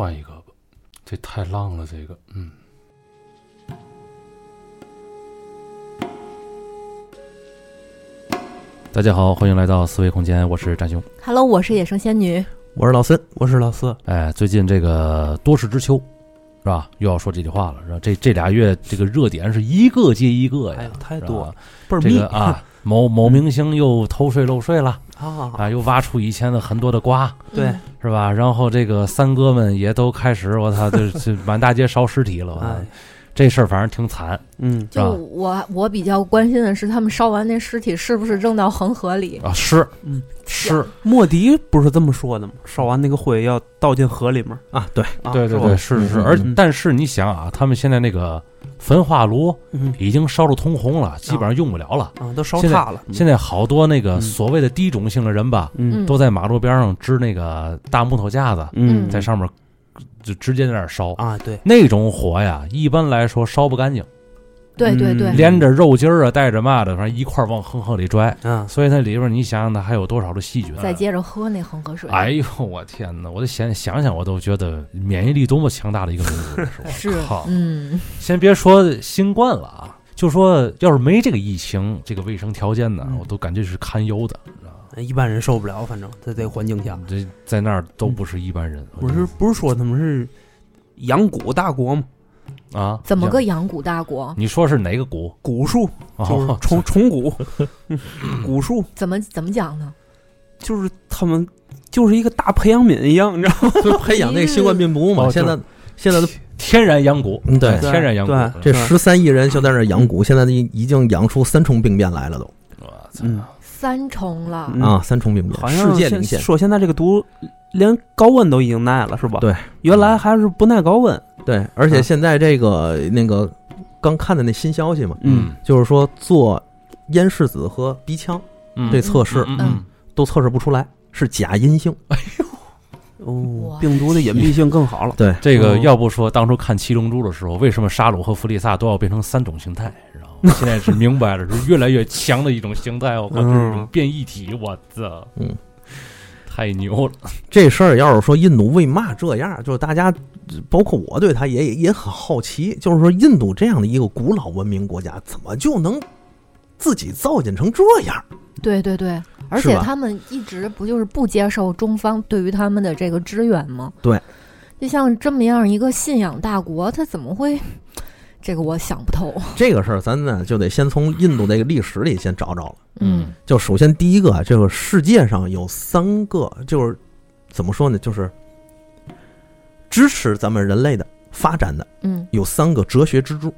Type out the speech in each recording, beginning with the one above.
换一个吧，这太浪了，这个，嗯。大家好，欢迎来到思维空间，我是战兄。Hello，我是野生仙女。我是老孙，我是老四，哎，最近这个多事之秋，是吧？又要说这句话了，是吧？这这俩月这个热点是一个接一个呀哎，，太多了，倍儿密这个啊，某某明星又偷税漏税了 啊！啊，又挖出以前的很多的瓜，对，嗯是吧？然后这个三哥们也都开始，我操，这这满大街烧尸体了，我操，这事儿反正挺惨。嗯，就我我比较关心的是，他们烧完那尸体是不是扔到恒河里？啊，是，嗯，是，莫迪不是这么说的吗？烧完那个灰要倒进河里面啊，对，啊，对对对，是是是。嗯而嗯但是你想啊，他们现在那个焚化炉嗯已经烧得通红了，基本上用不了了。啊，都烧塌了。现在好多那个嗯所谓的低种姓的人吧，嗯都在马路边上支那个大木头架子，嗯，在上面就直接在那儿烧。啊，对，那种火呀，一般来说烧不干净，对对对，嗯连着肉筋儿啊，带着嘛的，反正一块儿往恒河里拽。嗯，所以那里边你想想，它还有多少的细菌啊？再接着喝那恒河水。哎呦，我天哪！我得想想想，我都觉得免疫力多么强大的一个民族，是我靠！嗯，先别说新冠了啊，就说要是没这个疫情，这个卫生条件呢，嗯我都感觉是堪忧的。一般人受不了，反正在这个环境下，这在那儿都不是一般人，不是不是说他们是养蛊大国吗？啊？怎么个养蛊大国？你说是哪个蛊？蛊术就是哦 虫虫蛊，蛊术怎么怎么讲呢？就是他们就是一个大培养皿一样，你知道吗？就培养那个新冠病毒嘛。哦现在现在都天然养蛊，嗯对天然养蛊。这十三亿人就在那养蛊，现在已已经养出三重病变来了都我操！嗯，三重了。嗯啊，三重病变，好像现世界领先。说现在这个毒连高温都已经耐了，是吧？对，原来还是不耐高温。对，而且啊现在这个那个刚看的那新消息嘛，嗯，就是说做咽拭子和鼻腔嗯这测试嗯嗯都测试不出来，是假阴性。哎呦哦哇，病毒的隐蔽性更好了。对，这个哦要不说当初看《七龙珠》的时候，为什么沙鲁和弗利萨都要变成三种形态？知道吗？现在是明白了，是越来越强的一种形态。我靠，这嗯种变异体，我操，嗯，太牛了。这事儿要是说印度为嘛这样，就是大家，包括我对他也也很好奇，就是说印度这样的一个古老文明国家，怎么就能自己造进成这样？对对对，而且他们一直不就是不接受中方对于他们的这个支援吗？对，就像这么样一个信仰大国，他怎么会？这个我想不透。这个事儿咱呢就得先从印度这个历史里先找找了。嗯。就首先第一个啊，这个世界上有三个，就是怎么说呢，就是支持咱们人类的发展的嗯。有三个哲学支柱：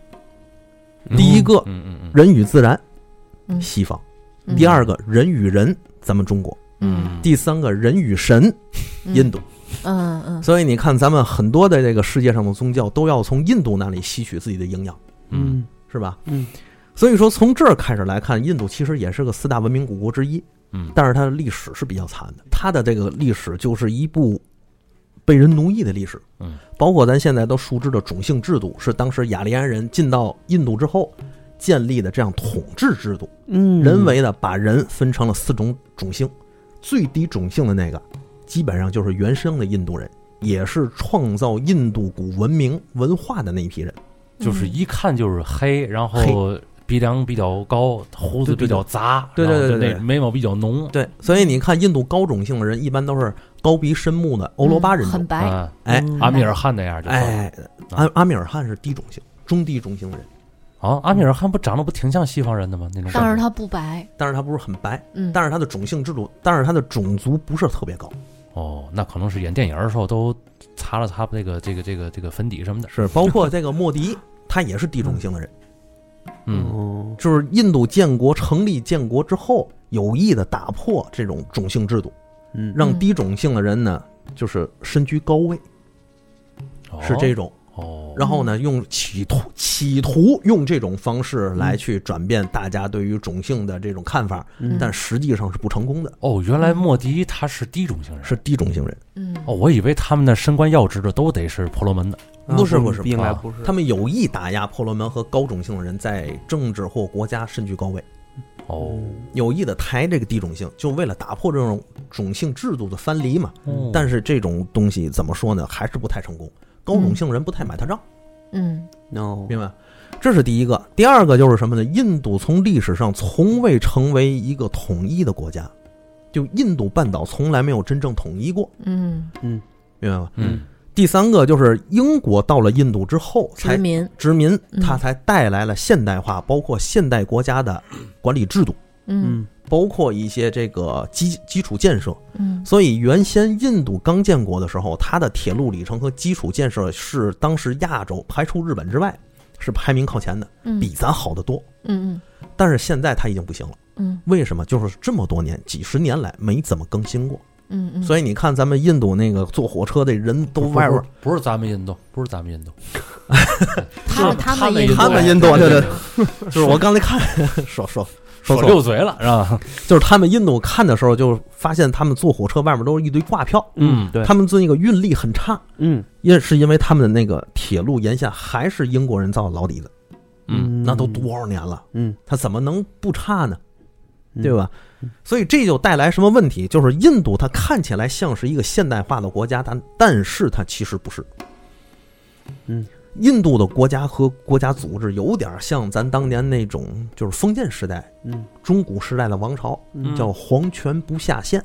第一个嗯嗯嗯，人与自然，嗯。西方；嗯。第二个人与人，咱们中国；嗯。第三个人与神，嗯。印度。嗯嗯。所以你看，咱们很多的这个世界上的宗教都要从印度那里吸取自己的营养，嗯。是吧？嗯。所以说，从这儿开始来看，印度其实也是个四大文明古国之一，嗯。但是它的历史是比较惨的。它的这个历史就是一部被人奴役的历史，嗯，包括咱现在都熟知的种姓制度，是当时雅利安人进到印度之后建立的这样统治制度，嗯，人为的把人分成了四种种姓，最低种姓的那个，基本上就是原生的印度人，也是创造印度古文明文化的那一批人。就是一看就是黑，然后鼻梁比较高，胡子比较杂，对对对对眉毛比较浓，对，所以你看，印度高种姓的人一般都是高鼻深目的欧罗巴人种。很白。啊，哎嗯阿米尔汗那样就哎，阿阿米尔汗是低种姓，中低种姓的人，啊，阿米尔汗不长得不挺像西方人的吗？那种但是他不白。但是他不是很白，嗯，但是他的种姓制度，但是他的种族不是特别高，哦，那可能是演电影的时候都擦了擦这个这个这个这个粉底什么的，是包括这个莫迪，他也是低种姓的人。嗯。哦，就是印度建国成立建国之后，有意的打破这种种姓制度，嗯，让低种姓的人呢，就是身居高位，是这种。哦，然后呢，用企图企图用这种方式来去转变大家对于种姓的这种看法，嗯。但实际上是不成功的，哦，原来莫迪他是低种姓人，是低种姓人。嗯。哦，我以为他们的升官要职的都得是婆罗门的，啊不是不是啊应该不是，他们有意打压婆罗门和高种姓的人在政治或国家身居高位。哦，有意的抬这个低种姓，就为了打破这种种姓制度的藩篱嘛。哦但是这种东西怎么说呢，还是不太成功，高种姓人不太买他账，嗯。哦，明白？这是第一个，第二个就是什么呢？印度从历史上从未成为一个统一的国家，就印度半岛从来没有真正统一过，嗯。嗯，明白吗？嗯。第三个就是英国到了印度之后才殖民，殖民，嗯。它才带来了现代化，包括现代国家的管理制度，嗯。嗯包括一些这个基基础建设。嗯。所以原先印度刚建国的时候，它的铁路里程和基础建设是当时亚洲排除日本之外是排名靠前的，嗯，比咱好得多。嗯但是现在它已经不行了，嗯。为什么？就是这么多年、几十年来没怎么更新过。嗯嗯，所以你看，咱们印度那个坐火车的人都外边不是不是咱们印度，不是咱们印度，他们他们印印度他们印度对对，就是我刚才看 说说说说错了，溜嘴了是吧？就是他们印度看的时候，就发现他们坐火车外面都是一堆挂票，嗯对，他们做那个运力很差，嗯。也是因为他们的那个铁路沿线还是英国人造的老底子，嗯。那都多少年了，嗯，他怎么能不差呢？嗯。对吧？所以这就带来什么问题？就是印度它看起来像是一个现代化的国家，但但是它其实不是。嗯，印度的国家和国家组织有点像咱当年那种，就是封建时代、嗯中古时代的王朝，嗯。叫皇权不下县，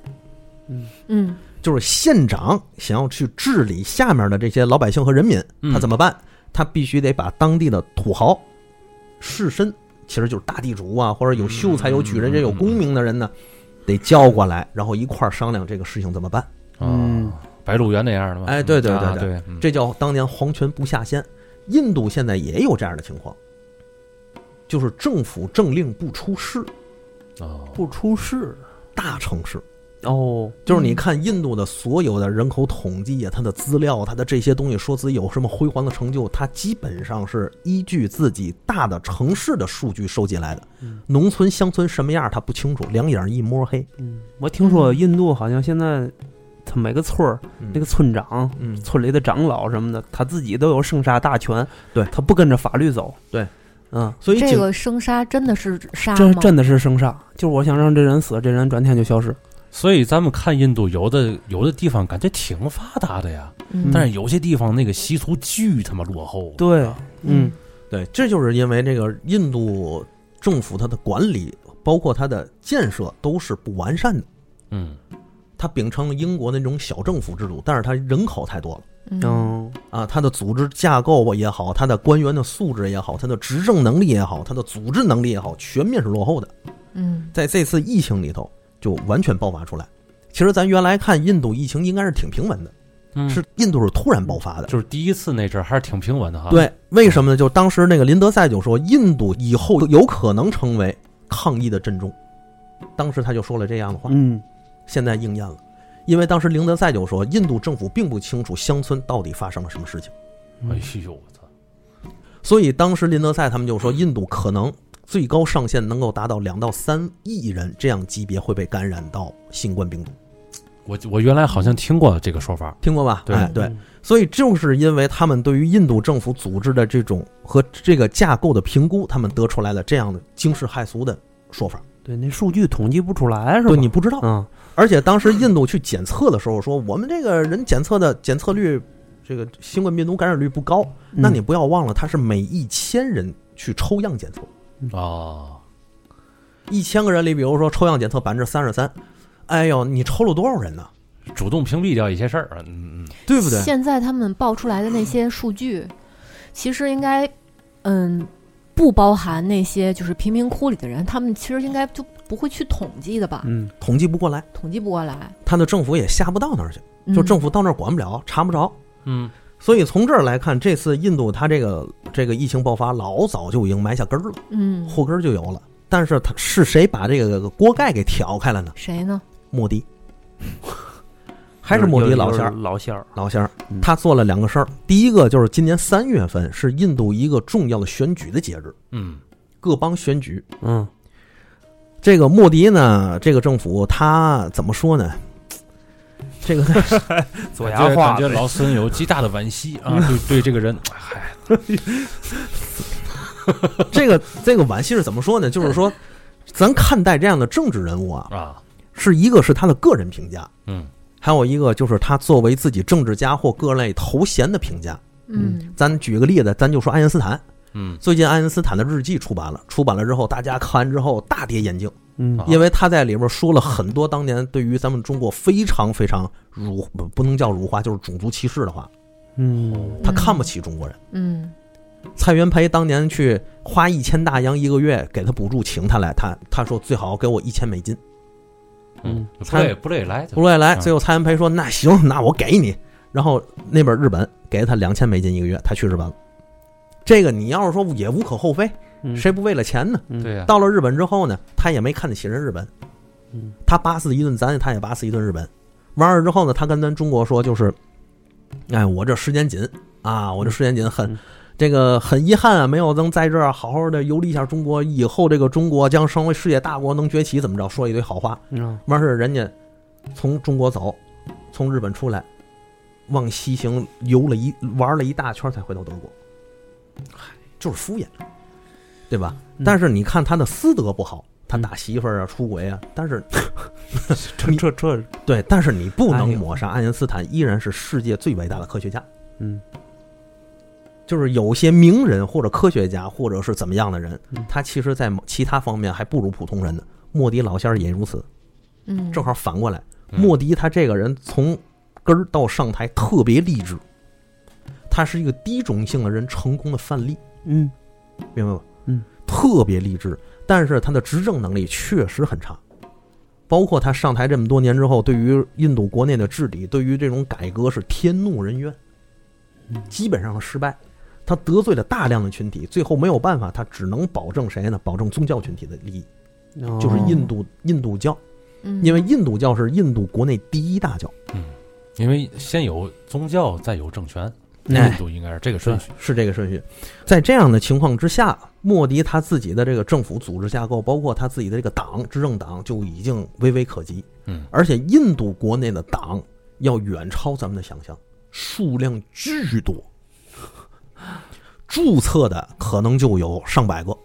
嗯。嗯。就是县长想要去治理下面的这些老百姓和人民，嗯。他怎么办？他必须得把当地的土豪、士绅，其实就是大地主啊，或者有秀才、有举人、嗯有功名的人呢，得叫过来，然后一块儿商量这个事情怎么办。嗯。啊，白鹿原那样的吗？哎对对对啊对这叫当年皇权不下县。印度现在也有这样的情况，就是政府政令不出市，啊不出市大城市。哦，就是你看印度的所有的人口统计啊，它的资料，它的这些东西，说自己有什么辉煌的成就，它基本上是依据自己大的城市的数据收集来的。嗯农村、乡村什么样他不清楚，两眼一摸黑。嗯，我听说印度好像现在，他每个村儿那个村长、嗯，村里的长老什么的，他自己都有生杀大权，对。他不跟着法律走，对，嗯，所以这个生杀真的是杀吗？这真的是生杀，就是我想让这人死，这人转天就消失，所以咱们看印度有的有的地方感觉挺发达的呀，嗯。但是有些地方那个习俗巨他妈落后。对，嗯。对，这就是因为这个印度政府它的管理，包括它的建设都是不完善的。嗯它秉承了英国的那种小政府制度，但是它人口太多了。嗯嗯啊，它的组织架构也好，它的官员的素质也好，它的执政能力也好，它的组织能力也好，全面是落后的。嗯在这次疫情里头，就完全爆发出来。其实咱原来看印度疫情应该是挺平稳的，嗯，是印度是突然爆发的。就是第一次那阵儿还是挺平稳的哈。，对，为什么呢？就当时那个林德赛就说，印度以后有可能成为抗疫的震中。当时他就说了这样的话，嗯现在应验了。因为当时林德赛就说，印度政府并不清楚乡村到底发生了什么事情。哎呦我操，所以当时林德赛他们就说，印度可能最高上限能够达到两到三亿人这样级别会被感染到新冠病毒，我我原来好像听过这个说法。听过吧？对哎，对。所以就是因为他们对于印度政府组织的这种和这个架构的评估，他们得出来了这样的惊世骇俗的说法。对，那数据统计不出来是吧？对你不知道，嗯而且当时印度去检测的时候说，我们这个人检测的检测率，这个新冠病毒感染率不高。嗯那你不要忘了，它是每一千人去抽样检测。哦，一千个人里，比如说抽样检测百分之三十三，哎呦，你抽了多少人呢？主动屏蔽掉一些事儿啊，嗯嗯，对不对？现在他们报出来的那些数据，其实应该，嗯，不包含那些就是贫民窟里的人，他们其实应该就不会去统计的吧？嗯统计不过来，统计不过来，他的政府也下不到那儿去，嗯就政府到那儿管不了，查不着。嗯，所以从这儿来看，这次印度它这个这个疫情爆发老早就已经埋下根儿了，嗯，后根儿就有了。但是他是谁把这个锅盖给挑开了呢？谁呢？莫迪，还是莫迪老仙儿儿，老仙儿，老仙儿嗯，他做了两个事儿。第一个就是今年三月份是印度一个重要的选举的节日，嗯，各邦选举。嗯这个莫迪呢，这个政府他怎么说呢？这个 左牙话感觉老孙有极大的惋惜啊，对对这个人，嗨，这个这个惋惜是怎么说呢？就是说，咱看待这样的政治人物啊，啊，是一个是他的个人评价，嗯还有一个就是他作为自己政治家或各类头衔的评价。嗯咱举个例子，咱就说爱因斯坦。嗯最近爱因斯坦的日记出版了，出版了之后，大家看完之后大跌眼镜，嗯啊因为他在里边说了很多当年对于咱们中国非常非常辱不不能叫辱华，就是种族歧视的话，嗯他看不起中国人。嗯蔡元培当年去花一千大洋一个月给他补助，请他来，他他说最好给我一千美金，嗯，不不累来，不乐意来。嗯最后蔡元培说那行，那我给你。然后那边日本给了他两千美金一个月，他去日本了。这个你要是说也无可厚非，嗯谁不为了钱呢？嗯对呀，到了日本之后呢，他也没看得起人日本，嗯他八四一顿咱，他也八四一顿日本。完了之后呢，他跟咱中国说，就是，哎，我这时间紧啊，我这时间紧，很嗯这个很遗憾啊，没有能在这儿好好的游历一下中国，以后这个中国将成为世界大国，能崛起，怎么着？说一堆好话。嗯完事儿人家从中国走，从日本出来，往西行游了一玩了一大圈，才回到德国。嗨，就是敷衍，对吧？嗯。但是你看他的私德不好，他打媳妇儿啊、出轨啊，但是 这这这对，但是你不能抹杀爱因斯坦依然是世界最伟大的科学家。嗯。就是有些名人或者科学家或者是怎么样的人嗯，他其实在某其他方面还不如普通人呢。莫迪老先生也如此，嗯，正好反过来，嗯。莫迪他这个人从根儿到上台特别励志，他是一个低种姓的人成功的范例，嗯。明白吧？嗯，特别励志，但是他的执政能力确实很差。包括他上台这么多年之后，对于印度国内的治理，对于这种改革是天怒人怨，嗯。基本上是失败。他得罪了大量的群体，最后没有办法，他只能保证谁呢？保证宗教群体的利益，哦。就是印度印度教，嗯。因为印度教是印度国内第一大教。嗯，因为先有宗教，再有政权，哎印度应该是这个顺序。是这个顺序。在这样的情况之下，莫迪他自己的这个政府组织架构，包括他自己的这个党执政党，就已经微微可及。嗯。而且印度国内的党要远超咱们的想象，数量巨多，注册的可能就有上百个、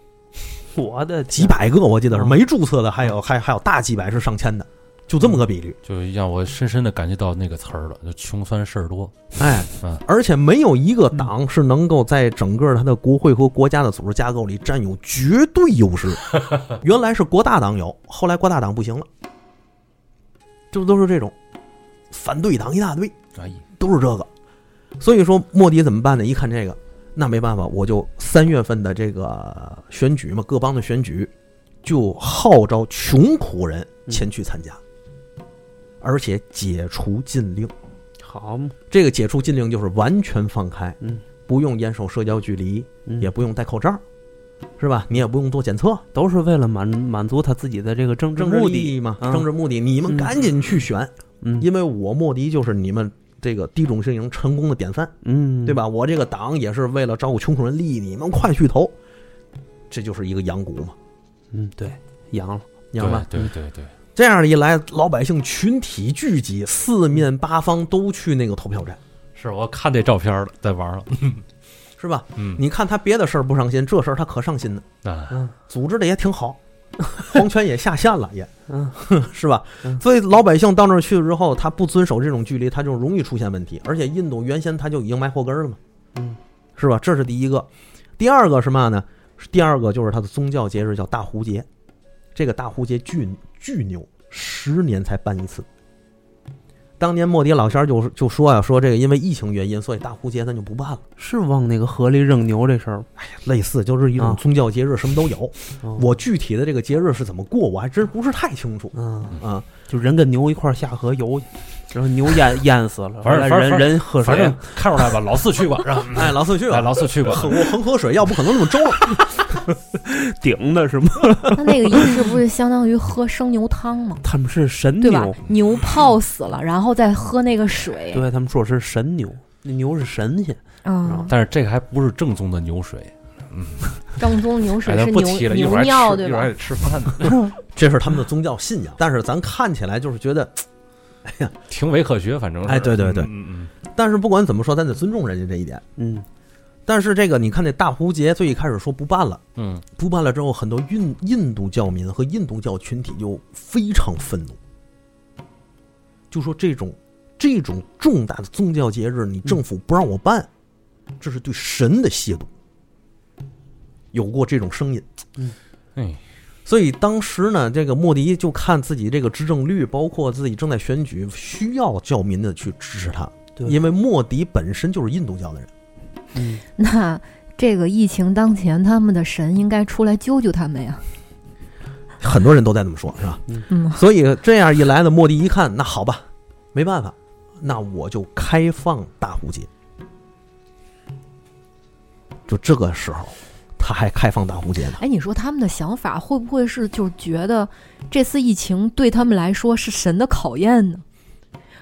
我的几百个，我记得是。嗯。没注册的，还有还还有大几百是上千的，就这么个比率。就让我深深的感觉到那个词儿了，就穷酸事儿多。哎嗯，而且没有一个党是能够在整个它的国会和国家的组织架构里占有绝对优势。原来是国大党有，后来国大党不行了，这不都是这种反对党一大堆，哎，都是这个。所以说莫迪怎么办呢？一看这个，那没办法，我就三月份的这个选举嘛，各邦的选举，就号召穷苦人前去参加，而且解除禁令。好嘛，这个解除禁令就是完全放开，嗯，不用严守社交距离，嗯。也不用戴口罩，是吧？你也不用做检测，都是为了满满足他自己的这个政治政治目的，嘛，嗯。政治目的，你们嗯。赶紧去选，嗯。因为我莫迪就是你们这个低种姓营成功的典范，嗯，对？吧？我这个党也是为了照顾穷苦人利益，你们快去投，这就是一个养蛊嘛，嗯，对，阳了，明白吧？对对对对，这样一来，老百姓群体聚集，四面八方都去那个投票站，是我看这照片了，在玩了。是吧？嗯，你看他别的事儿不上心，这事儿他可上心呢。啊，嗯组织的也挺好，皇权也下线了，也嗯 是吧嗯？所以老百姓到那儿去了之后，他不遵守这种距离，他就容易出现问题。而且印度原先他就已经埋祸根儿了嘛，嗯，是吧？这是第一个。第二个是嘛呢？第二个就是他的宗教节日叫大壶节，这个大壶节巨巨牛，十年才办一次。当年莫迪老仙儿就就说呀、说这个因为疫情原因，所以大壶节咱就不办了。是往那个河里扔牛这事儿吗，类似就是一种啊宗教节日，什么都有。哦我具体的这个节日是怎么过，我还真不是太清楚嗯，啊。就人跟牛一块儿下河游去，然后牛淹淹死了，反正人反正人喝水反正，看出来吧，老四去过，是吧？哎，老四去哎，了，老四去过。恒我恒河水要不可能那么周了。顶的是吗？那那个仪式不是相当于喝生牛汤吗？他们是神对吧牛，？牛泡死了，然后再喝那个水。对他们说是神牛，那牛是神仙，嗯，但是这个还不是正宗的牛水，嗯 正宗牛水哎，是牛尿，对吧吃一会儿还？得吃饭呢，这是他们的宗教信仰，但是咱看起来就是觉得，挺伪科学，反正是。哎对对对。嗯嗯但是不管怎么说，咱得尊重人家这一点。嗯。但是这个你看那大壶节最一开始说不办了，嗯。不办了之后，很多印印度教民和印度教群体就非常愤怒，就说这种这种重大的宗教节日，你政府不让我办，这是对神的亵渎。有过这种声音，嗯。哎，所以当时呢，这个莫迪就看自己这个执政率，包括自己正在选举，需要教民的去支持他，对因为莫迪本身就是印度教的人。嗯，那这个疫情当前，他们的神应该出来救救他们呀。很多人都在这么说，是吧？嗯，所以这样一来呢，莫迪一看，那好吧，没办法，那我就开放大壶节。就这个时候，他还开放大壶节呢。哎，你说他们的想法会不会是就是觉得这次疫情对他们来说是神的考验呢？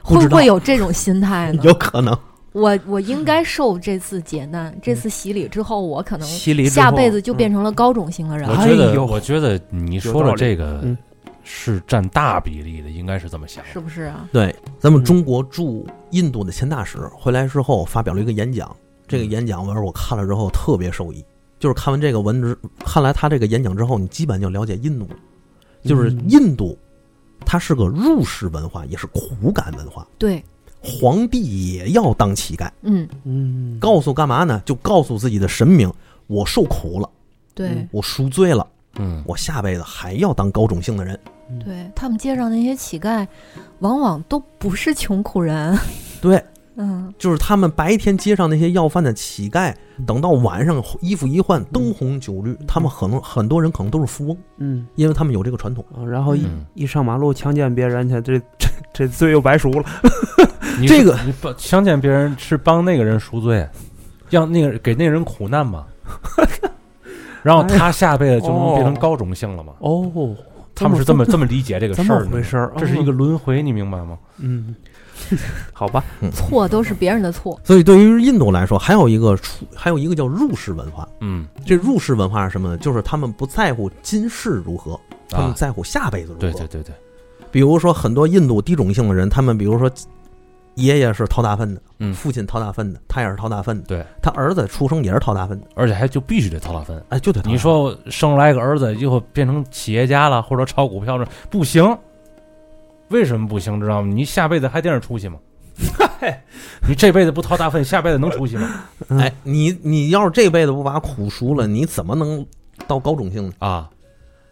不会不会有这种心态呢？有可能，我我应该受这次劫难、这次洗礼之后，我可能洗礼下辈子就变嗯成了高种姓的人了，我觉得，哎呦我觉得你说的这个嗯是占大比例的，应该是这么想。是不是啊？对，咱们中国驻印度的前大使回来之后发表了一个演讲，这个演讲文我看了之后特别受益。就是看完这个文之，看来他这个演讲之后，你基本就了解印度了。就是嗯印度，它是个入世文化，也是苦感文化。对，皇帝也要当乞丐，嗯，嗯，告诉干嘛呢？就告诉自己的神明，我受苦了，对嗯我赎罪了，嗯，我下辈子还要当高种姓的人。对，他们街上那些乞丐，往往都不是穷苦人。对，嗯，就是他们白天街上那些要饭的乞丐，等到晚上衣服一换，灯红酒绿，他们可能很多人可能都是富翁，嗯，因为他们有这个传统。啊然后一嗯。一上马路强奸别人去，这这这罪又白赎了。这个你帮强奸别人是帮那个人赎罪，让那个给那个人苦难嘛，然后他下辈子就能变成高种姓了嘛？哦，他们是这么这么理解这个事儿的，么回事儿，这是一个哦轮回，你明白吗？嗯，好吧，错都是别人的错。所以对于印度来说，还有一个出，还有一个叫入世文化。嗯，这入世文化是什么呢？就是他们不在乎今世如何，他们啊，在乎下辈子如何。对对对对，比如说很多印度低种姓的人，他们比如说爷爷是掏大粪的，嗯父亲掏大粪的，他也是掏大粪的，对，他儿子出生也是掏大粪的，而且还就必须得掏大粪。哎，就得掏大粪你说生出来个儿子以后变成企业家了，或者炒股票了，不行。为什么不行？知道吗？你下辈子还惦着出息吗？你这辈子不掏大粪，下辈子能出息吗？哎，你你要是这辈子不把苦赎了，你怎么能到高种姓呢？啊，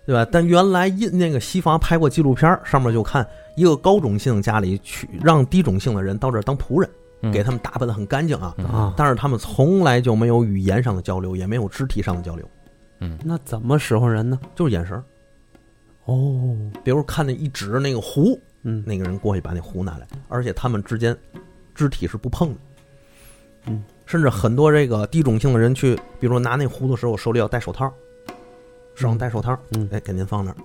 对吧？但原来印那个西方拍过纪录片儿，上面就看一个高种姓家里去让低种姓的人到这儿当仆人，嗯给他们打扮的很干净啊，嗯啊，但是他们从来就没有语言上的交流，也没有肢体上的交流，嗯那怎么使唤人呢？就是眼神儿。哦，比如看那一指那个壶，嗯，那个人过去把那壶拿来，而且他们之间肢体是不碰的。嗯，甚至很多这个低种姓的人去，比如说拿那壶的时候，手里要戴手套，手上戴手套，嗯哎，给您放那儿。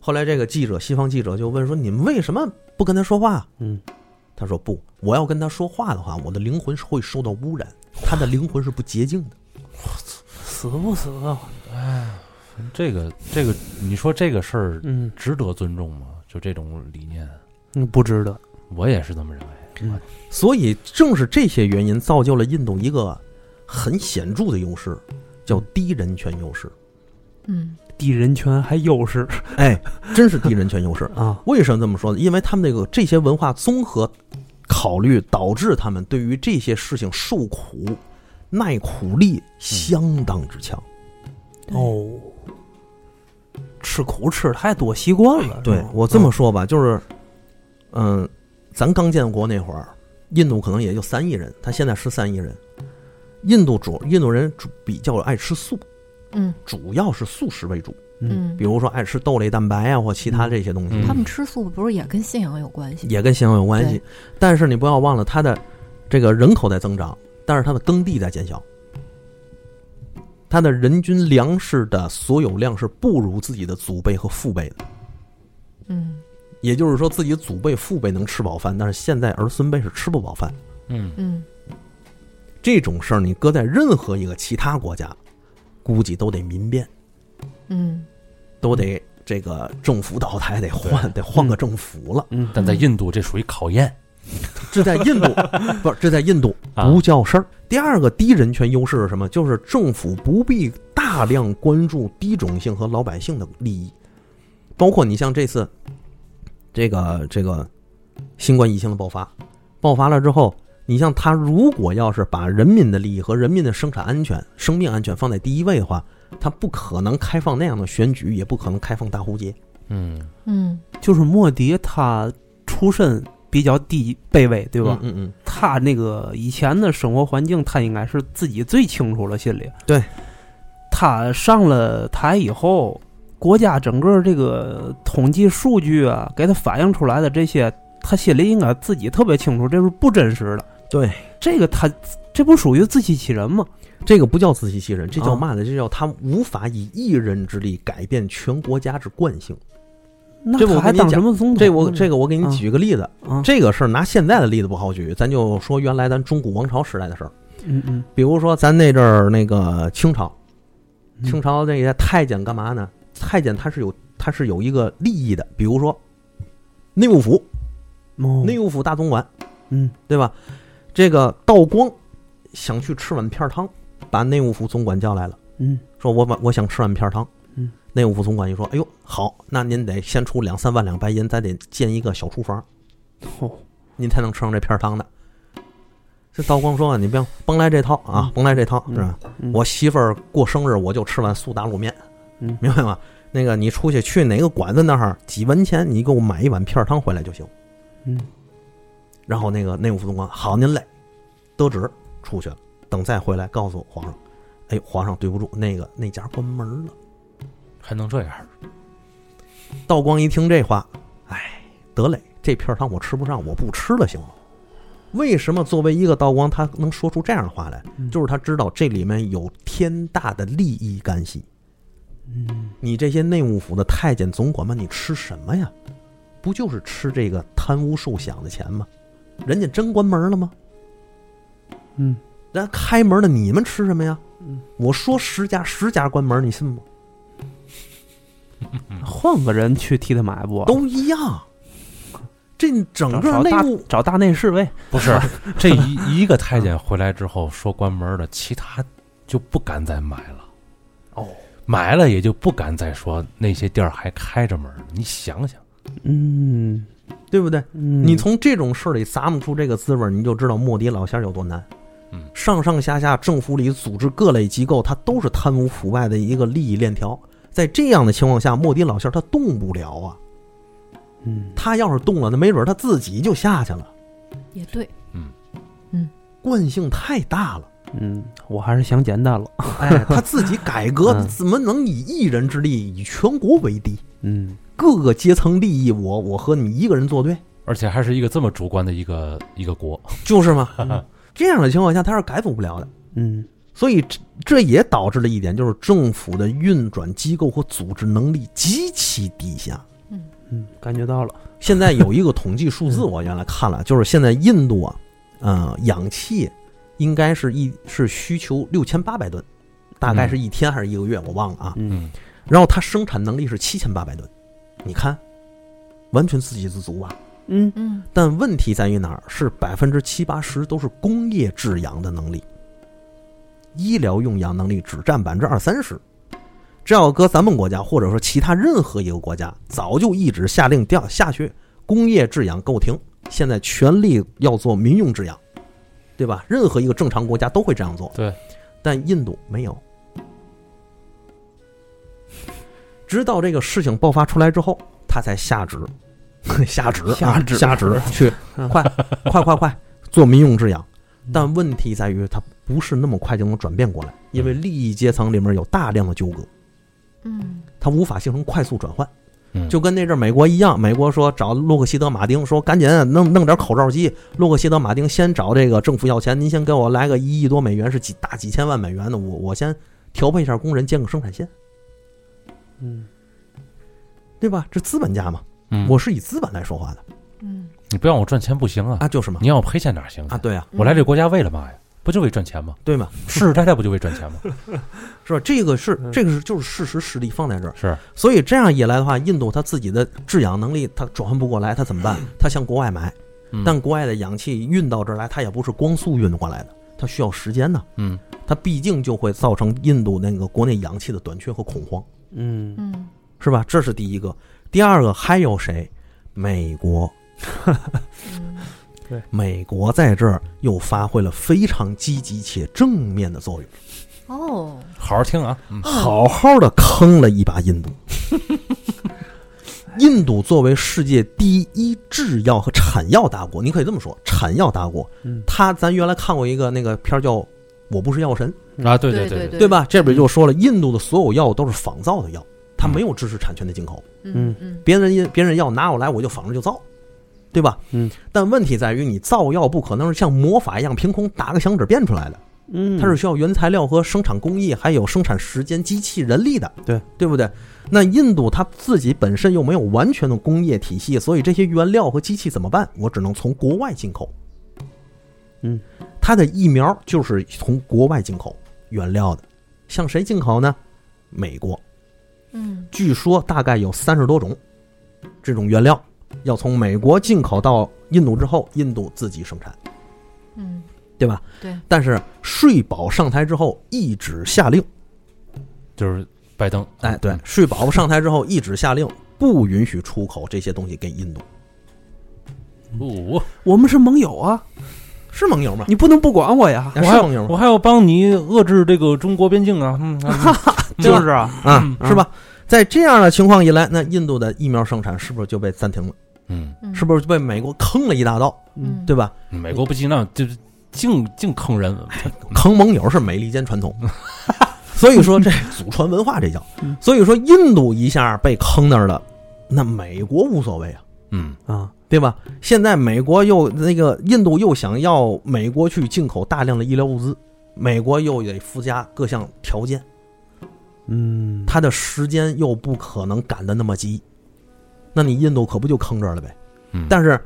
后来这个记者，西方记者就问说：“你们为什么不跟他说话嗯，？”他说：“不，我要跟他说话的话，我的灵魂是会受到污染，他的灵魂是不洁净的。我操死不死啊？这个这个，你说这个事儿嗯值得尊重吗？就这种理念，嗯，不值得。我也是这么认为。嗯所以正是这些原因，造就了印度一个很显著的优势，叫低人权优势。嗯，低人权还优势 哎，真是低人权优势。啊，为什么这么说呢？因为他们那个这些文化综合考虑，导致他们对于这些事情受苦、耐苦力相当之强。对哦，吃苦吃太多习惯了。对我这么说吧，就是，嗯、咱刚建国那会儿，印度可能也就三亿人，他现在十三亿人。印度主印度人主比较爱吃素，嗯主要是素食为主，嗯比，如说爱吃豆类蛋白啊或其他这些东西。嗯他们吃素不是也跟信仰有关系？也跟信仰有关系。但是你不要忘了，它的这个人口在增长，但是它的耕地在减小，它的人均粮食的所有量是不如自己的祖辈和父辈的。嗯也就是说，自己祖辈、父辈能吃饱饭，但是现在儿孙辈是吃不饱饭。嗯，嗯，这种事儿，你搁在任何一个其他国家，估计都得民变，嗯都得这个政府倒台，得换，得换个政府了。嗯，但在印度这属于考验。这在印度不是这在印度啊不叫事儿。第二个低人权优势是什么？就是政府不必大量关注低种姓和老百姓的利益，包括你像这次这个这个新冠疫情的爆发，爆发了之后，你像他如果要是把人民的利益和人民的生产安全、生命安全放在第一位的话，他不可能开放那样的选举，也不可能开放大湖街。嗯嗯就是莫迪他出身比较低卑微，对吧？嗯嗯他那个以前的生活环境，他应该是自己最清楚了，心里。对，他上了台以后，国家整个这个统计数据啊，给他反映出来的这些，他心里应该自己特别清楚，这是不真实的。对，这个他这不属于自欺欺人吗？这个不叫自欺欺人，这叫啊嘛呢？这叫他无法以一人之力改变全国家之惯性。那这我还当什么总统？这我这个我给你啊举个例子，啊，这个事儿拿现在的例子不好举，咱就说原来咱中古王朝时代的事儿。嗯嗯，比如说咱那阵儿那个清朝，嗯清朝那些太监干嘛呢？太监他是有他是有一个利益的，比如说内务府，哦内务府大总管，嗯对吧？这个道光想去吃碗片儿汤，把内务府总管叫来了。嗯说我把我想吃碗片儿汤。嗯，内务副总管一说，哎呦，好，那您得先出两三万两白银，咱得建一个小厨房，哦您才能吃上这片儿汤的。这道光说：“你别甭来这套啊嗯，甭来这套，是吧？嗯我媳妇儿过生日，我就吃碗苏打卤面，嗯明白吗？那个你出去去哪个馆子那儿几文钱，你给我买一碗片儿汤回来就行。嗯然后那个内务副总管，好，您嘞，得旨出去了。等再回来告诉皇上，哎，皇上对不住，那个那家关门了。还能这样？道光一听这话，哎，得嘞，这片儿汤我吃不上，我不吃了，行吗？为什么作为一个道光，他能说出这样的话来？嗯就是他知道这里面有天大的利益干系。嗯你这些内务府的太监总管们，你吃什么呀？不就是吃这个贪污受饷的钱吗？人家真关门了吗？嗯人家开门了，你们吃什么呀？嗯，我说十家十家关门，你信吗？换个人去替他买不？都一样。这整个内务找大内侍卫，不是，这一一个太监回来之后说关门了，其他就不敢再买了。哦，买了也就不敢再说那些店儿还开着门。你想想，嗯对不对？嗯，你从这种事里咂摸出这个滋味，你就知道莫迪老仙儿有多难。嗯上上下下政府里组织各类机构，它都是贪污腐败的一个利益链条。在这样的情况下，莫迪老仙儿他动不了啊。嗯他要是动了，那没准儿他自己就下去了。也对，嗯嗯惯性太大了。嗯，我还是想简单了。哎，他自己改革嗯怎么能以一人之力以全国为敌？嗯各个阶层利益，我我和你一个人作对，而且还是一个这么主观的一个一个国。就是嘛。这样的情况下，他是改组不了的。嗯所以这这也导致了一点，就是政府的运转机构和组织能力极其低下。嗯嗯，感觉到了。现在有一个统计数字，我原来看了，就是现在印度啊，呃，氧气应该是一是需求六千八百吨，大概是一天还是一个月，我忘了啊。嗯然后它生产能力是七千八百吨，你看，完全自给自足吧。嗯嗯但问题在于哪儿？是百分之七八十都是工业制氧的能力，医疗用氧能力只占百分之二三十。这要搁咱们国家，或者说其他任何一个国家，早就一直下令调下去，工业制氧够停，现在全力要做民用制氧，对吧？任何一个正常国家都会这样做。对，但印度没有。直到这个事情爆发出来之后，他才下旨，下旨啊，下旨下旨去，嗯快快快快做民用制氧。但问题在于，它不是那么快就能转变过来，因为利益阶层里面有大量的纠葛，嗯它无法形成快速转换。嗯，就跟那阵儿美国一样，美国说找洛克希德马丁说赶紧弄弄点口罩机，洛克希德马丁先找这个政府要钱，您先给我来个一亿多美元，是几大几千万美元的，我我先调配一下工人，建个生产线，嗯。对吧？这资本家嘛，嗯。我是以资本来说话的嗯你不让我赚钱不行啊！啊，就是嘛你让我赔钱哪行啊，对啊，我来这国家为了嘛呀？不就为赚钱吗？对吗，世世代代不就为赚钱吗？是吧？这个是嗯这个是就是事实实力放在这儿，是，所以这样一来的话，印度它自己的制氧能力它转换不过来，它怎么办？它向国外买，嗯但国外的氧气运到这儿来，它也不是光速运过来的，它需要时间呢。嗯它毕竟就会造成印度那个国内氧气的短缺和恐慌，嗯嗯是吧？这是第一个。第二个还有谁？美国，嗯美国在这儿又发挥了非常积极且正面的作用，哦，好好听啊，嗯。好好的坑了一把印度。印度作为世界第一制药和产药大国，你可以这么说，产药大国。嗯。它咱原来看过一个那个片儿叫《我不是药神》，啊，对对对对对吧？这边就说了，印度的所有药都是仿造的药，它没有知识产权的进口。嗯嗯。别人因别人药拿过来，我就仿着就造，对吧？嗯。但问题在于，你造药不可能是像魔法一样凭空打个响指变出来的，嗯，它是需要原材料和生产工艺，还有生产时间、机器、人力的，对对不对？那印度它自己本身又没有完全的工业体系，所以这些原料和机器怎么办？我只能从国外进口。嗯，它的疫苗就是从国外进口原料的，向谁进口呢？美国。嗯据说大概有三十多种这种原料，要从美国进口到印度之后，印度自己生产，嗯对吧？对。但是税保上台之后，一纸下令，就是拜登，哎，对，税保上台之后，一纸下令，不允许出口这些东西给印度，不，我们是盟友啊，是盟友吗？你不能不管我呀，我还是盟友吗？我还要帮你遏制这个中国边境啊，嗯，啊 就是啊，啊嗯，是吧？在这样的情况一来，那印度的疫苗生产是不是就被暂停了？嗯，嗯，是不是就被美国坑了一大刀？嗯对吧？美国不尽量就是净净坑人，坑盟友是美利坚传统，所以说这祖传文化这叫嗯。所以说印度一下被坑那儿了，那美国无所谓啊，嗯啊，对吧？现在美国又那个印度又想要美国去进口大量的医疗物资，美国又得附加各项条件，嗯，它的时间又不可能赶得那么急，那你印度可不就坑这儿了呗？嗯，但是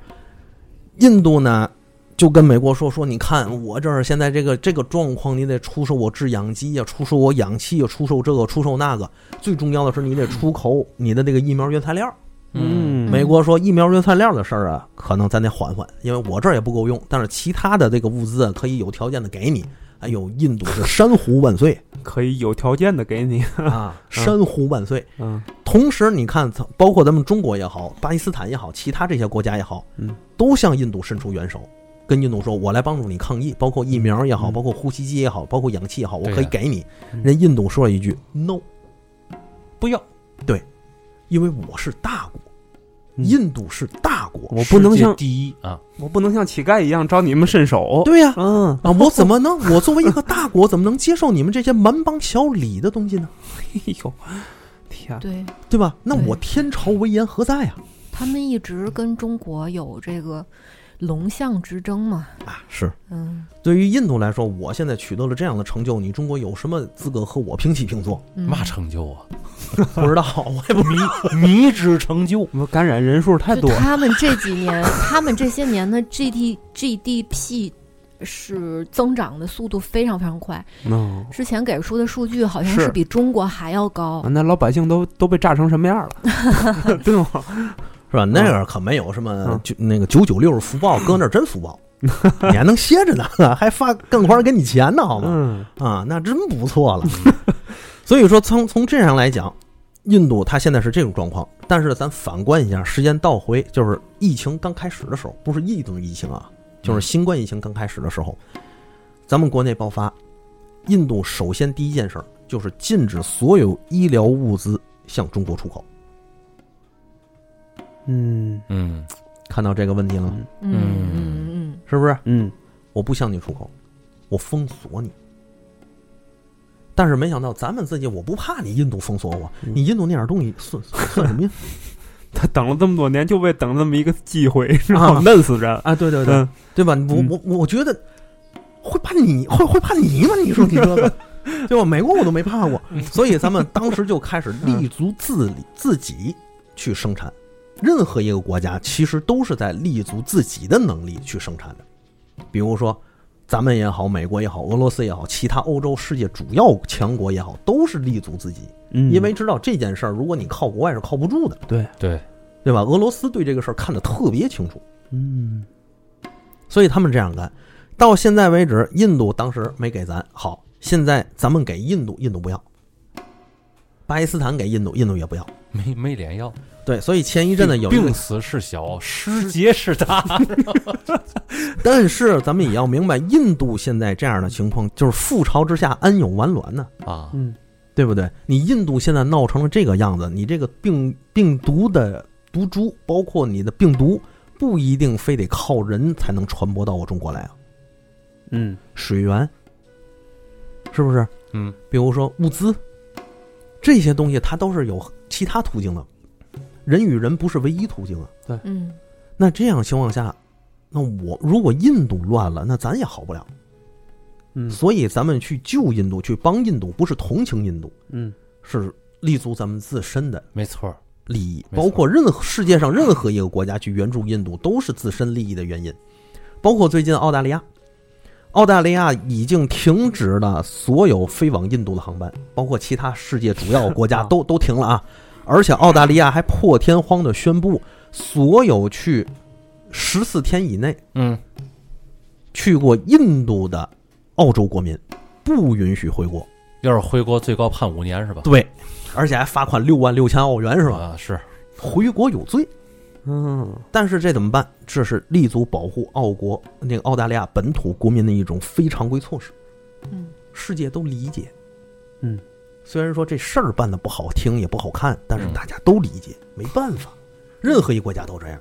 印度呢，就跟美国说说，你看我这儿现在这个这个状况，你得出售我制氧机呀，出售我氧气呀，出售这个出售那个，最重要的是你得出口你的这个疫苗原材料。嗯。美国说疫苗原材料的事儿啊，可能咱得缓缓，因为我这儿也不够用，但是其他的这个物资啊，可以有条件的给你。哎呦，印度是珊瑚万岁。可以有条件的给你，啊，珊瑚万岁！嗯。同时，你看，包括咱们中国也好，巴基斯坦也好，其他这些国家也好，嗯，都向印度伸出援手，跟印度说：“我来帮助你抗疫，包括疫苗也好，嗯。包括呼吸机也好，包括氧气也好，我可以给你。嗯。人印度说了一句：“no，不要，对因为我是大国，嗯印度是大国，我不能像第一啊，我不能像乞丐一样找你们伸手，对呀、嗯，啊，我怎么能？我作为一个大国，怎么能接受你们这些蛮邦小礼的东西呢？哎呦，天，对对吧？那我天朝威严何在啊？他们一直跟中国有这个龙象之争嘛，啊，是。嗯。对于印度来说，我现在取得了这样的成就，你中国有什么资格和我平起平坐？嗯，嘛成就啊，不知道，我也不迷迷之成就，感染人数太多，就他们这几年，他们这些年的 G D G D P 是增长的速度非常非常快。嗯，之前给出的数据好像是是。比中国还要高。那老百姓都都被炸成什么样了，对吗？是吧？那个可没有什么那个九九六福报，搁那儿真福报，你还能歇着呢，还发更花给你钱呢，好吗？嗯啊，那真不错了。所以说，从从这上来讲，印度它现在是这种状况，但是咱反观一下，时间倒回就是疫情刚开始的时候，不是印度疫情啊，就是新冠疫情刚开始的时候，咱们国内爆发，印度首先第一件事儿就是禁止所有医疗物资向中国出口。嗯嗯看到这个问题了吗？嗯嗯嗯嗯是不是？嗯我不向你出口，我封锁你。但是没想到咱们自己，我不怕你印度封锁我，嗯你印度那点东西算算什么呀？他等了这么多年，就为等这么一个机会，然啊后弄死人。啊，对对对，嗯对吧？我嗯我我觉得会怕你会会怕你吗？你说你这个，对吧？美国我都没怕过，所以咱们当时就开始立足自理，自己去生产。任何一个国家其实都是在立足自己的能力去生产的，比如说咱们也好，美国也好，俄罗斯也好，其他欧洲世界主要强国也好，都是立足自己，嗯因为知道这件事儿，如果你靠国外是靠不住的，对，对，对吧？俄罗斯对这个事儿看得特别清楚。嗯所以他们这样干。到现在为止，印度当时没给咱好，现在咱们给印度，印度不要；巴基斯坦给印度，印度也不要。没没脸要。对，所以前一阵子有病死是小，失节是大。但是咱们也要明白，印度现在这样的情况，就是覆巢之下安有完卵呢，啊，嗯对不对？你印度现在闹成了这个样子，你这个病病毒的毒株，包括你的病毒，不一定非得靠人才能传播到我中国来啊，嗯水源，是不是？嗯，比如说物资，这些东西它都是有其他途径呢，人与人不是唯一途径啊。对嗯那这样情况下，那我如果印度乱了，那咱也好不了。嗯所以咱们去救印度，去帮印度，不是同情印度，嗯是立足咱们自身的没错。利益。包括任何世界上任何一个国家去援助印度，都是自身利益的原因。包括最近澳大利亚，澳大利亚已经停止了所有飞往印度的航班，包括其他世界主要国家 都都停了啊。而且澳大利亚还破天荒的宣布，所有去十四天以内嗯，去过印度的澳洲国民不允许回国。要是回国最高判五年是吧？对，而且还罚款六万六千澳元是吧？啊，是回国有罪。嗯但是这怎么办？这是立足保护澳国那个澳大利亚本土国民的一种非常规措施，嗯世界都理解。嗯，虽然说这事儿办的不好听也不好看，但是嗯大家都理解，没办法，任何一个国家都这样，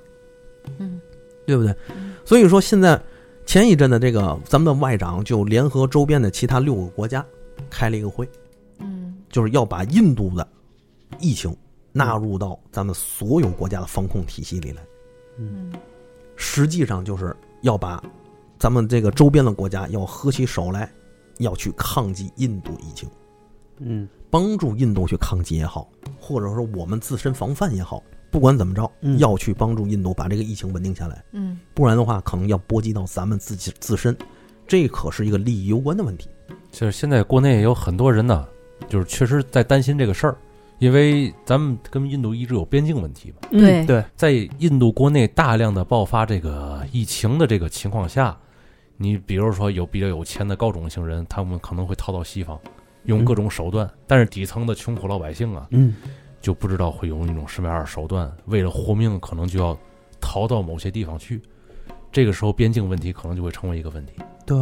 嗯对不对嗯？所以说现在前一阵的这个咱们的外长就联合周边的其他六个国家开了一个会，嗯就是要把印度的疫情纳入到咱们所有国家的防控体系里来。嗯实际上就是要把咱们这个周边的国家要合起手来，要去抗击印度疫情，嗯帮助印度去抗击也好，或者说我们自身防范也好，不管怎么着，嗯。要去帮助印度把这个疫情稳定下来，嗯。不然的话，可能要波及到咱们自己自身，这可是一个利益攸关的问题。就是现在国内也有很多人呢，就是确实在担心这个事儿，因为咱们跟印度一直有边境问题嘛，对。对，在印度国内大量的爆发这个疫情的这个情况下，你比如说有比较有钱的高种姓人，他们可能会逃到西方，用各种手段，但是底层的穷苦老百姓啊，嗯就不知道会用一种什么样的手段，为了活命，可能就要逃到某些地方去。这个时候，边境问题可能就会成为一个问题对，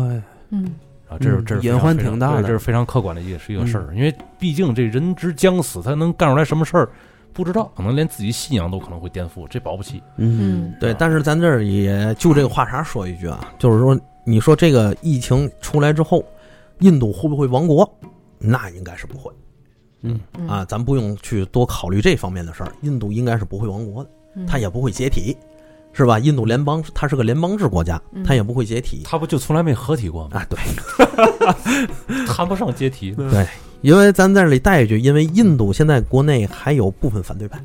嗯啊，这是嗯这是隐患挺大的这是非常客观的也是一个事儿。因为毕竟这人之将死，他能干出来什么事儿，不知道，可能连自己信仰都可能会颠覆，这保不齐。嗯对，啊但是咱这儿也就这个话茬说一句啊，就是说，你说这个疫情出来之后，印度会不会亡国？那应该是不会。嗯嗯啊，咱不用去多考虑这方面的事儿。印度应该是不会亡国的，嗯它也不会解体，是吧？印度联邦它是个联邦制国家，嗯它也不会解体它不就从来没合体过吗？啊。对，谈不上解体。对因为咱在这里带一句，因为印度现在国内还有部分反对派，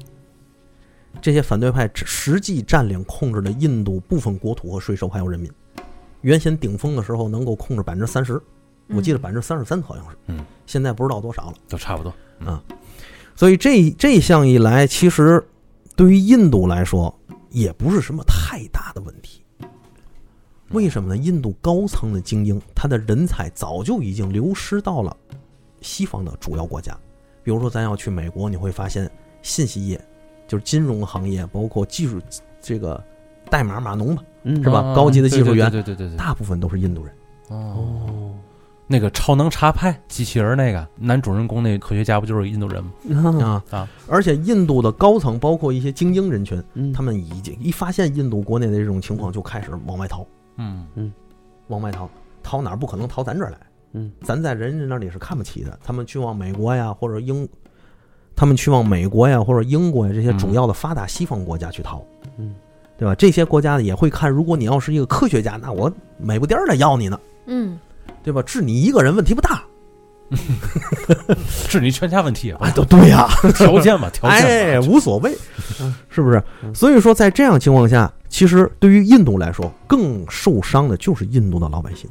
这些反对派实际占领控制了印度部分国土和税收还有人民。原先顶峰的时候能够控制百分之三十，我记得百分之三十三好像是，嗯，现在不知道多少了。都差不多啊。所以这这项一来，其实对于印度来说也不是什么太大的问题。为什么呢？印度高层的精英，他的人才早就已经流失到了西方的主要国家。比如说，咱要去美国，你会发现信息业，就是金融行业，包括技术这个代码码农吧，嗯是吧啊高级的技术员对对对对。大部分都是印度人。哦，哦，那个超能查派机器人那个男主人公那科学家不就是印度人吗？啊啊！而且印度的高层，包括一些精英人群，嗯他们已经一发现印度国内的这种情况，就开始往外逃。嗯往外逃，逃哪儿不可能逃咱这儿来？嗯，咱在人家那里是看不起的。他们去往美国呀，或者英，他们去往美国呀，或者英国呀这些嗯主要的发达西方国家去逃，嗯，对吧？这些国家也会看，如果你要是一个科学家，那我美不颠儿的要你呢，嗯对吧？治你一个人问题不大。治你全家问题啊，都对呀、条件嘛，条件嘛。哎，无所谓，是不是？嗯所以说，在这样情况下，其实对于印度来说，更受伤的就是印度的老百姓。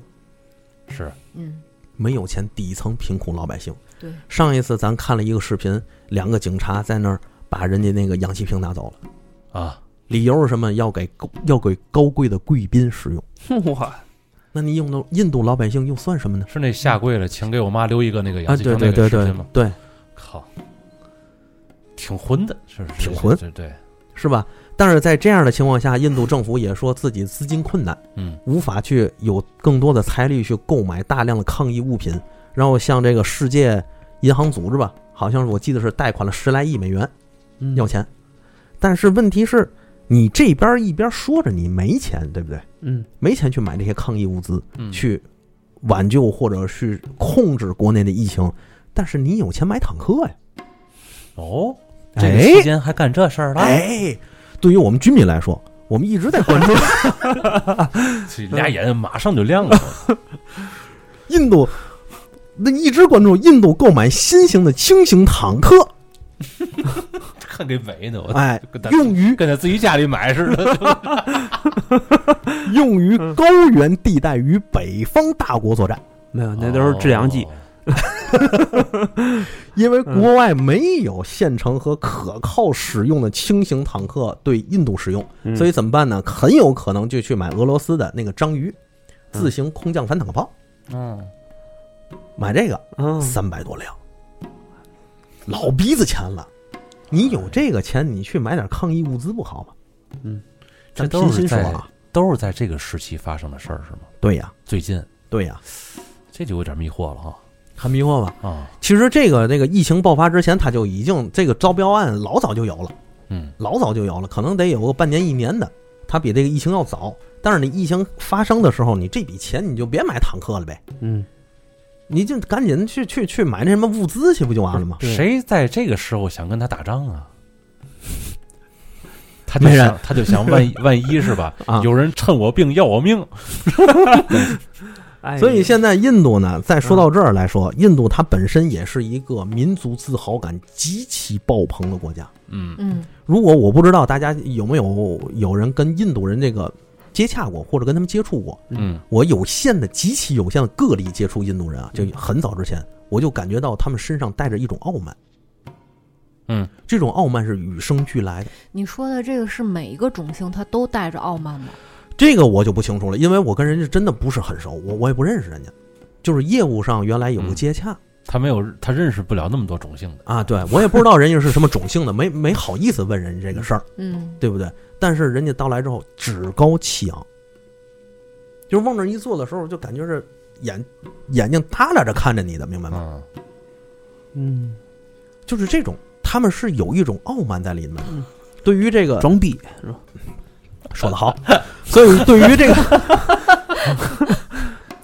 是嗯没有钱，底层贫苦老百姓。对，上一次咱看了一个视频，两个警察在那儿把人家那个氧气瓶拿走了，啊，理由是什么？要给高要给高贵的贵宾使用。哇，那你印度印度老百姓又算什么呢？是那下跪了，请给我妈留一个那个啊，杨继成对对对对那个视频吗？对，靠，挺混的，是是挺混。对对，是吧？但是在这样的情况下，印度政府也说自己资金困难，嗯。无法去有更多的财力去购买大量的抗疫物品，然后向这个世界银行组织吧，好像是我记得是贷款了十来亿美元嗯。要钱，但是问题是，你这边一边说着你没钱，对不对？嗯没钱去买这些抗疫物资，嗯，去挽救或者去控制国内的疫情，但是你有钱买坦克呀？哦，这个期间还干这事儿了，哎，对于我们军民来说，我们一直在关注 这俩眼马上就亮了。印度，那一直关注印度购买新型的轻型坦克，看给围呢，我哎用于跟他自己家里买似的。用于高原地带与北方大国作战，没有，那都是制氧机。哦 因为国外没有现成和可靠使用的轻型坦克对印度使用，嗯所以怎么办呢？很有可能就去买俄罗斯的那个章鱼自行空降反坦克炮，嗯，买这个嗯三百多辆，老鼻子钱了。你有这个钱，你去买点抗疫物资不好吗？嗯，咱这都是在都是在这个时期发生的事儿是吗？对呀，最近对呀，这就有点迷惑了哈。很迷惑吧？啊，其实这个这个疫情爆发之前，他就已经这个招标案老早就有了，嗯老早就有了，可能得有个半年一年的，他比这个疫情要早。但是你疫情发生的时候，你这笔钱你就别买坦克了呗，嗯，你就赶紧去去去买那什么物资去，不就完了吗？谁在这个时候想跟他打仗啊？他就没人想，他就想万一 万一是吧？啊有人趁我病要我命。哎所以现在印度呢，再说到这儿来说，印度它本身也是一个民族自豪感极其爆棚的国家。嗯嗯如果我不知道大家有没有有人跟印度人这个接洽过，或者跟他们接触过，嗯。我有限的、极其有限的个例接触印度人啊，就很早之前，我就感觉到他们身上带着一种傲慢，嗯，这种傲慢是与生俱来的。你说的这个是每一个种姓他都带着傲慢吗？这个我就不清楚了，因为我跟人家真的不是很熟，我我也不认识人家，就是业务上原来有个接洽、他没有，他认识不了那么多种姓的。啊，对我也不知道人家是什么种姓的，没没好意思问人家这个事儿，嗯对不对？但是人家到来之后趾高气昂，就是往那儿一坐的时候，就感觉是眼眼睛耷拉着看着你的，明白吗？嗯嗯，就是这种，他们是有一种傲慢在里面的嗯。对于这个装逼是吧？说的好，所以对于这个，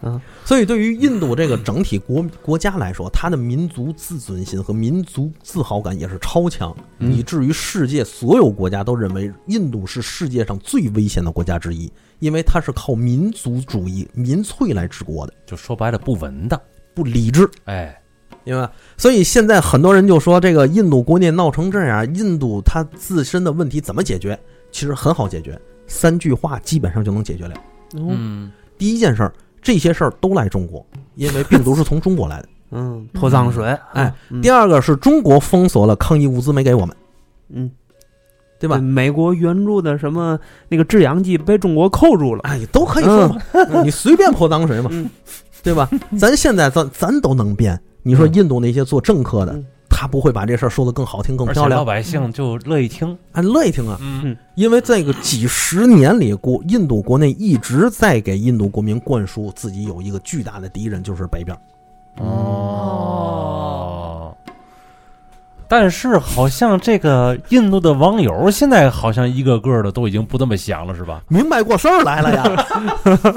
嗯，所以对于印度这个整体国国家来说，它的民族自尊心和民族自豪感也是超强，嗯以至于世界所有国家都认为印度是世界上最危险的国家之一，因为它是靠民族主义、民粹来治国的，就说白了不稳当。不理智。哎，明白？所以现在很多人就说，这个印度国内闹成这样，印度它自身的问题怎么解决？其实很好解决，三句话基本上就能解决了。嗯嗯第一件事儿，这些事儿都赖中国，因为病毒是从中国来的。嗯，泼脏水，哎嗯，第二个是中国封锁了抗疫物资没给我们，嗯，对吧？美国援助的什么那个制氧机被中国扣住了，哎，都可以说嘛，你随便泼脏水嘛。嗯，对吧？咱现在咱咱都能变。你说嗯。印度那些做政客的嗯，他不会把这事儿说得更好听、更漂亮老，百姓就乐意听。俺乐意听啊。嗯因为这个几十年里，国印度国内一直在给印度国民灌输自己有一个巨大的敌人，就是北边。哦。但是好像这个印度的网友现在好像一个个的都已经不这么想了，是吧？明白过事儿来了呀，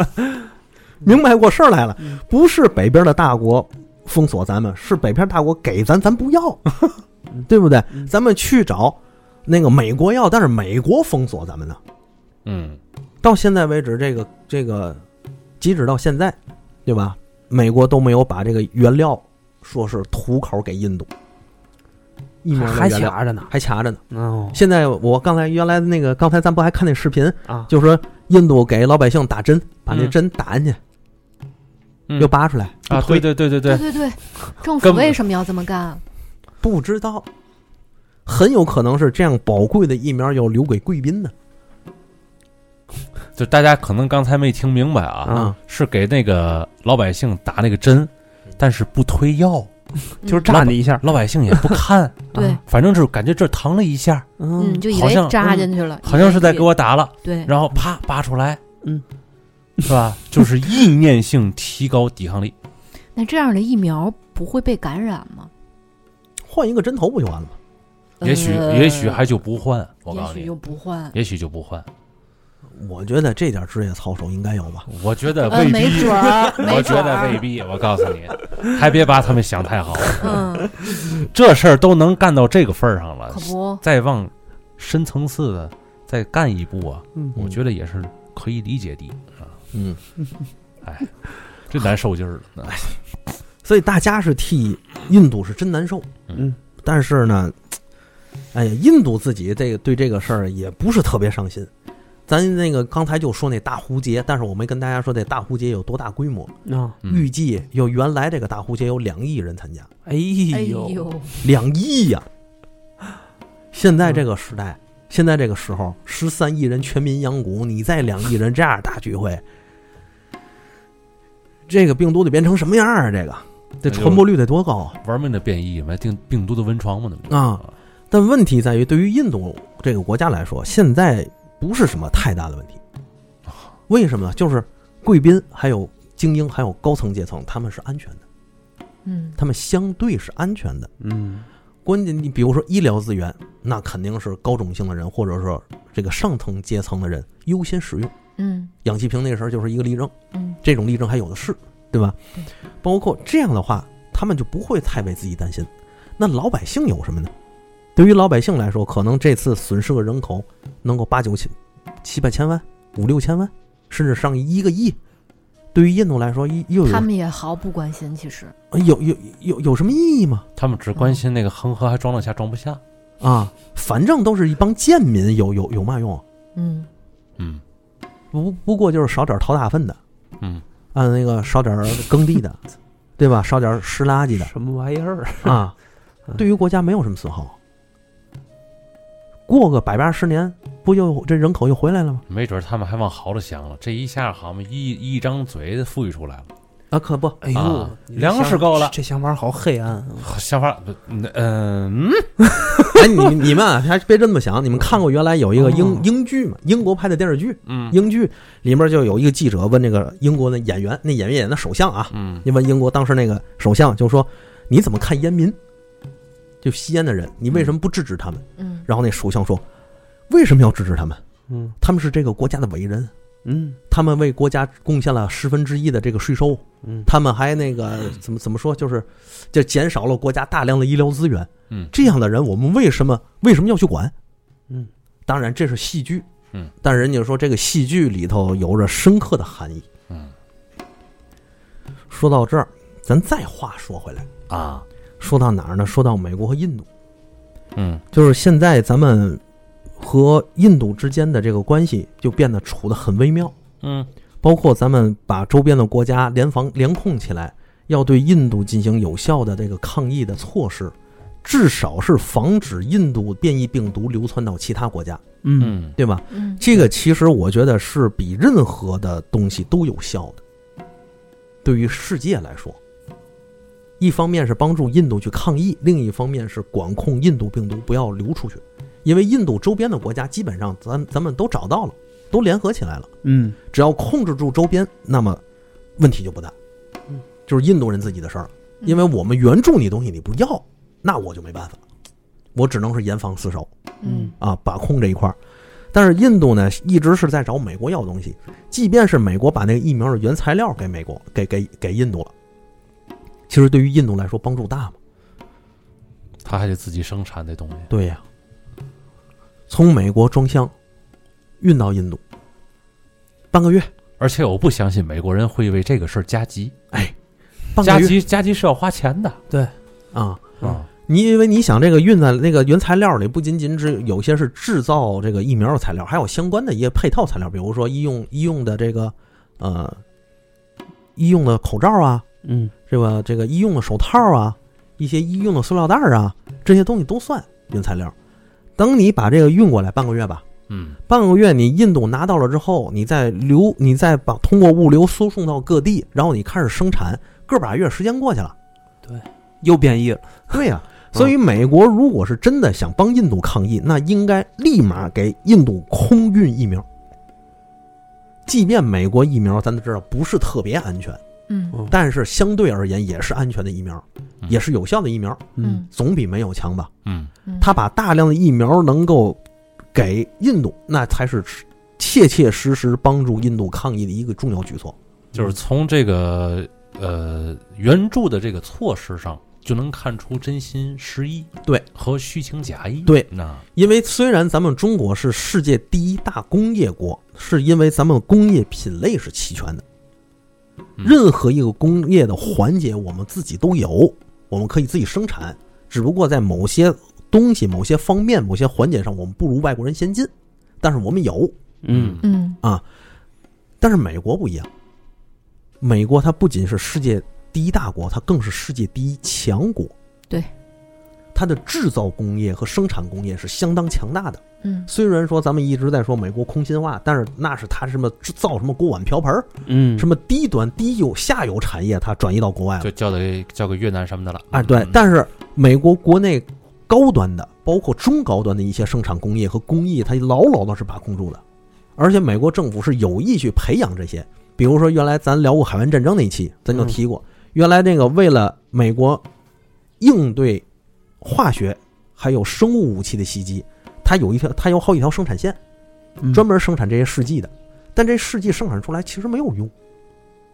明白过事儿来了，不是北边的大国封锁咱们，是北边大国给咱，咱不要，对不对？嗯咱们去找那个美国要，但是美国封锁咱们呢。嗯到现在为止，这个这个，截止到现在，对吧？美国都没有把这个原料说是吐口给印度，一模还卡着呢。还卡着呢。哦现在我刚才原来那个，刚才咱不还看那视频，啊，就说印度给老百姓打针，把那嗯针打进去，嗯又拔出来，啊，对对对对对，对对对，政府为什么要这么干？不知道，很有可能是这样宝贵的疫苗要留给贵宾呢。就大家可能刚才没听明白啊，嗯，是给那个老百姓打那个针，但是不推药，就是扎你一下，老百姓也不看，对，反正就是感觉这疼了一下，嗯，就以好像为扎进去了，好像是在给我我打了，对，然后啪拔出来，嗯，是吧？就是意念性提高抵抗力。那这样的疫苗不会被感染吗？换一个针头不就完了吗？也许呃也许还就不换，我告诉你也许又，不换，也许就不换。我觉得这点职业操守应该有吧。我觉得呃，未必，没准儿，我觉得未必。我告诉你，还别把他们想太好，嗯，这事儿都能干到这个份儿上了可，不，再往深层次的再干一步啊，嗯我觉得也是可以理解的啊。嗯，哎，这难受劲儿了。哎所以大家是替印度是真难受，嗯，但是呢，哎呀，印度自己这个对这个事儿也不是特别上心。咱那个刚才就说那大壶节，但是我没跟大家说这大壶节有多大规模。啊，嗯预计有原来这个大壶节有两亿人参加，哎哎呦，两亿呀！现在这个时代，现在这个时候，十三亿人全民养蛊，你再两亿人这样大聚会，这个病毒得变成什么样啊？这个这传播率得多高啊！玩命的变异嘛，定病毒的温床嘛，那不啊？但问题在于，对于印度这个国家来说，现在不是什么太大的问题。为什么呢？就是贵宾、还有精英、还有高层阶层，他们是安全的，嗯，他们相对是安全的。嗯关键，你比如说医疗资源，那肯定是高种姓的人，或者说这个上层阶层的人优先使用。嗯氧气瓶那时候就是一个例证，嗯这种例证还有的是，对吧？包括这样的话，他们就不会太为自己担心。那老百姓有什么呢？对于老百姓来说，可能这次损失个人口能够八九千、七八千万、五六千万，甚至上一个亿。对于印度来说，又有他们也毫不关心，其实，有有有有什么意义吗？他们只关心那个恒河还装得下装不下。啊，反正都是一帮贱民，有有有嘛用？嗯嗯不不过就是少点掏大粪的，嗯，按那个少点耕地的，对吧？少点拾垃圾的什么玩意儿？啊，对于国家没有什么损耗。过个百八十年，不就这人口又回来了吗？没准他们还往好了想了，这一下好嘛，一一张嘴富裕出来了，啊，可不，哎呦啊，粮食够了这想法好黑暗啊！想法不嗯嗯 哎，你你们啊，还别这么想。你们看过原来有一个英哦英剧嘛？英国拍的电视剧，嗯英剧里面就有一个记者问那个英国的演员，那演员演的首相啊，嗯你问英国当时那个首相，就说你怎么看烟民？就吸烟的人，你为什么不制止他们？嗯然后那首相说，为什么要制止他们？嗯他们是这个国家的伟人，嗯他们为国家贡献了十分之一的这个税收，嗯。他们还那个怎么怎么说，就是就减少了国家大量的医疗资源。嗯。这样的人，我们为什么为什么要去管？嗯，当然这是戏剧，嗯，但人家说这个戏剧里头有着深刻的含义。嗯。说到这儿，咱再话说回来，啊。说到哪儿呢？说到美国和印度，嗯。就是现在咱们和印度之间的这个关系就变得处得很微妙。嗯包括咱们把周边的国家联防联控起来，要对印度进行有效的这个抗疫的措施，至少是防止印度变异病毒流窜到其他国家，嗯嗯对吧？嗯，这个其实我觉得是比任何的东西都有效的。对于世界来说，一方面是帮助印度去抗疫，另一方面是管控印度病毒不要流出去，因为印度周边的国家基本上咱咱们都找到了，都联合起来了。嗯只要控制住周边，那么问题就不大嗯。就是印度人自己的事儿因为我们援助你东西你不要，那我就没办法，我只能是严防死守嗯啊，把控这一块儿。但是印度呢，一直是在找美国要东西，即便是美国把那个疫苗的原材料给美国，给给给印度了，其实对于印度来说帮助大吗？他还得自己生产这东西。对呀、从美国装箱运到印度，半个月，而且我不相信美国人会为这个事儿加急，加半个月。急加急是要花钱的。对啊。啊。你因为你想这个运在那个原材料里，不仅仅只有些是制造这个疫苗的材料，还有相关的一些配套材料，比如说医用医用的这个呃医用的口罩啊，嗯。这个这个医用的手套啊，一些医用的塑料袋啊，这些东西都算原材料。等你把这个运过来半个月吧，嗯半个月你印度拿到了之后，你再流，你再把通过物流输送到各地，然后你开始生产，个把月时间过去了。对又变异了。对呀、所以美国如果是真的想帮印度抗疫，那应该立马给印度空运疫苗。即便美国疫苗咱都知道不是特别安全，嗯。嗯。但是相对而言也是安全的疫苗，也是有效的疫苗，嗯。总比没有强吧？嗯。嗯，他把大量的疫苗能够给印度，那才是切切实实帮助印度抗疫的一个重要举措。就是从这个呃援助的这个措施上，就能看出真心实意，对。和虚情假意，对。那因为虽然咱们中国是世界第一大工业国，是因为咱们工业品类是齐全的，嗯任何一个工业的环节我们自己都有，我们可以自己生产，只不过在某些东西、某些方面、某些环节上，我们不如外国人先进，但是我们有。嗯。嗯。啊。但是美国不一样，美国它不仅是世界第一大国，它更是世界第一强国。对，它的制造工业和生产工业是相当强大的。嗯虽然说咱们一直在说美国空心化，但是那是它什么造什么锅碗瓢盆儿，嗯，什么低端低有下游产业，它转移到国外了就。交给交给越南什么的了。哎，对嗯，但是美国国内高端的，包括中高端的一些生产工业和工艺，它牢牢的是把控住的。而且美国政府是有意去培养这些，比如说原来咱聊过海湾战争那一期，咱就提过，原来那个为了美国应对化学还有生物武器的袭击，它有一条，它有好几条生产线，嗯专门生产这些试剂的。但这试剂生产出来其实没有用，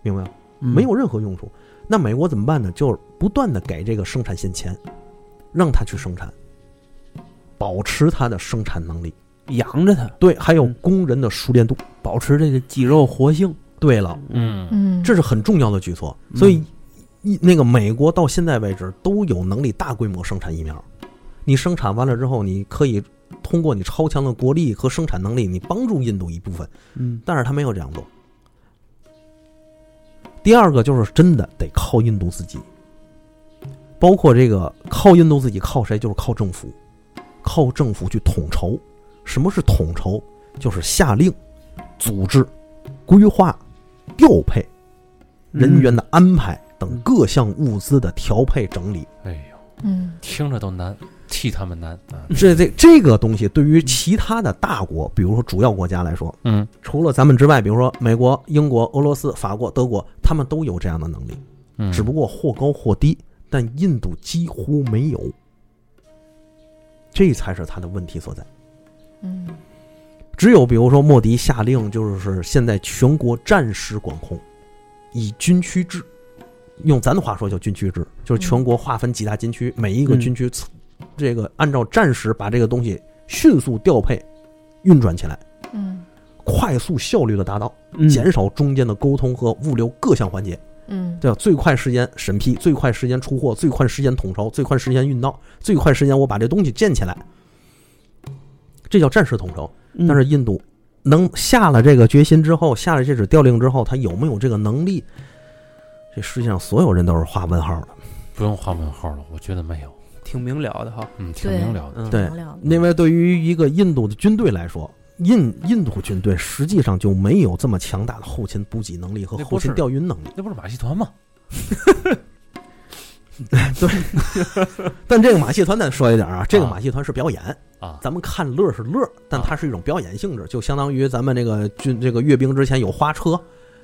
明白吗？没有任何用处。那美国怎么办呢？就是不断的给这个生产线钱，让它去生产，保持它的生产能力。养着它，对，还有嗯工人的熟练度。保持这个肌肉活性。对了，嗯嗯，这是很重要的举措。嗯所以，一那个美国到现在为止都有能力大规模生产疫苗。你生产完了之后，你可以通过你超强的国力和生产能力，你帮助印度一部分。嗯但是他没有这样做。第二个就是真的得靠印度自己，包括这个靠印度自己，靠谁？就是靠政府，靠政府去统筹。什么是统筹？就是下令、组织、规划、调配、人员的安排等各项物资的调配整理。哎呦，嗯听着都难，替他们难啊。这这这个东西对于其他的大国，比如说主要国家来说，嗯除了咱们之外，比如说美国、英国、俄罗斯、法国、德国，他们都有这样的能力，嗯，只不过或高或低。但印度几乎没有，这才是他的问题所在。嗯只有比如说莫迪下令，就是现在全国战时管控，以军区制，用咱的话说叫军区制，就是全国划分几大军区，每一个军区，这个按照战时把这个东西迅速调配、运转起来，嗯快速效率的达到。嗯减少中间的沟通和物流各项环节，嗯对吧？最快时间审批，最快时间出货，最快时间统筹，最快时间运到，最快时间我把这东西建起来，这叫战时统筹。嗯但是印度能下了这个决心之后，下了这纸调令之后，他有没有这个能力？这世界上所有人都是画问号的，不用画问号了，我觉得没有，挺明了的哈。嗯，挺明了的。嗯，对因为对于一个印度的军队来说，印印度军队实际上就没有这么强大的后勤补给能力和后勤调运能力。那不是马戏团吗？对但这个马戏团咱说一点啊，这个啊马戏团是表演，啊，咱们看乐是乐，但它是一种表演性质，就相当于咱们这个军这个阅兵之前有花车，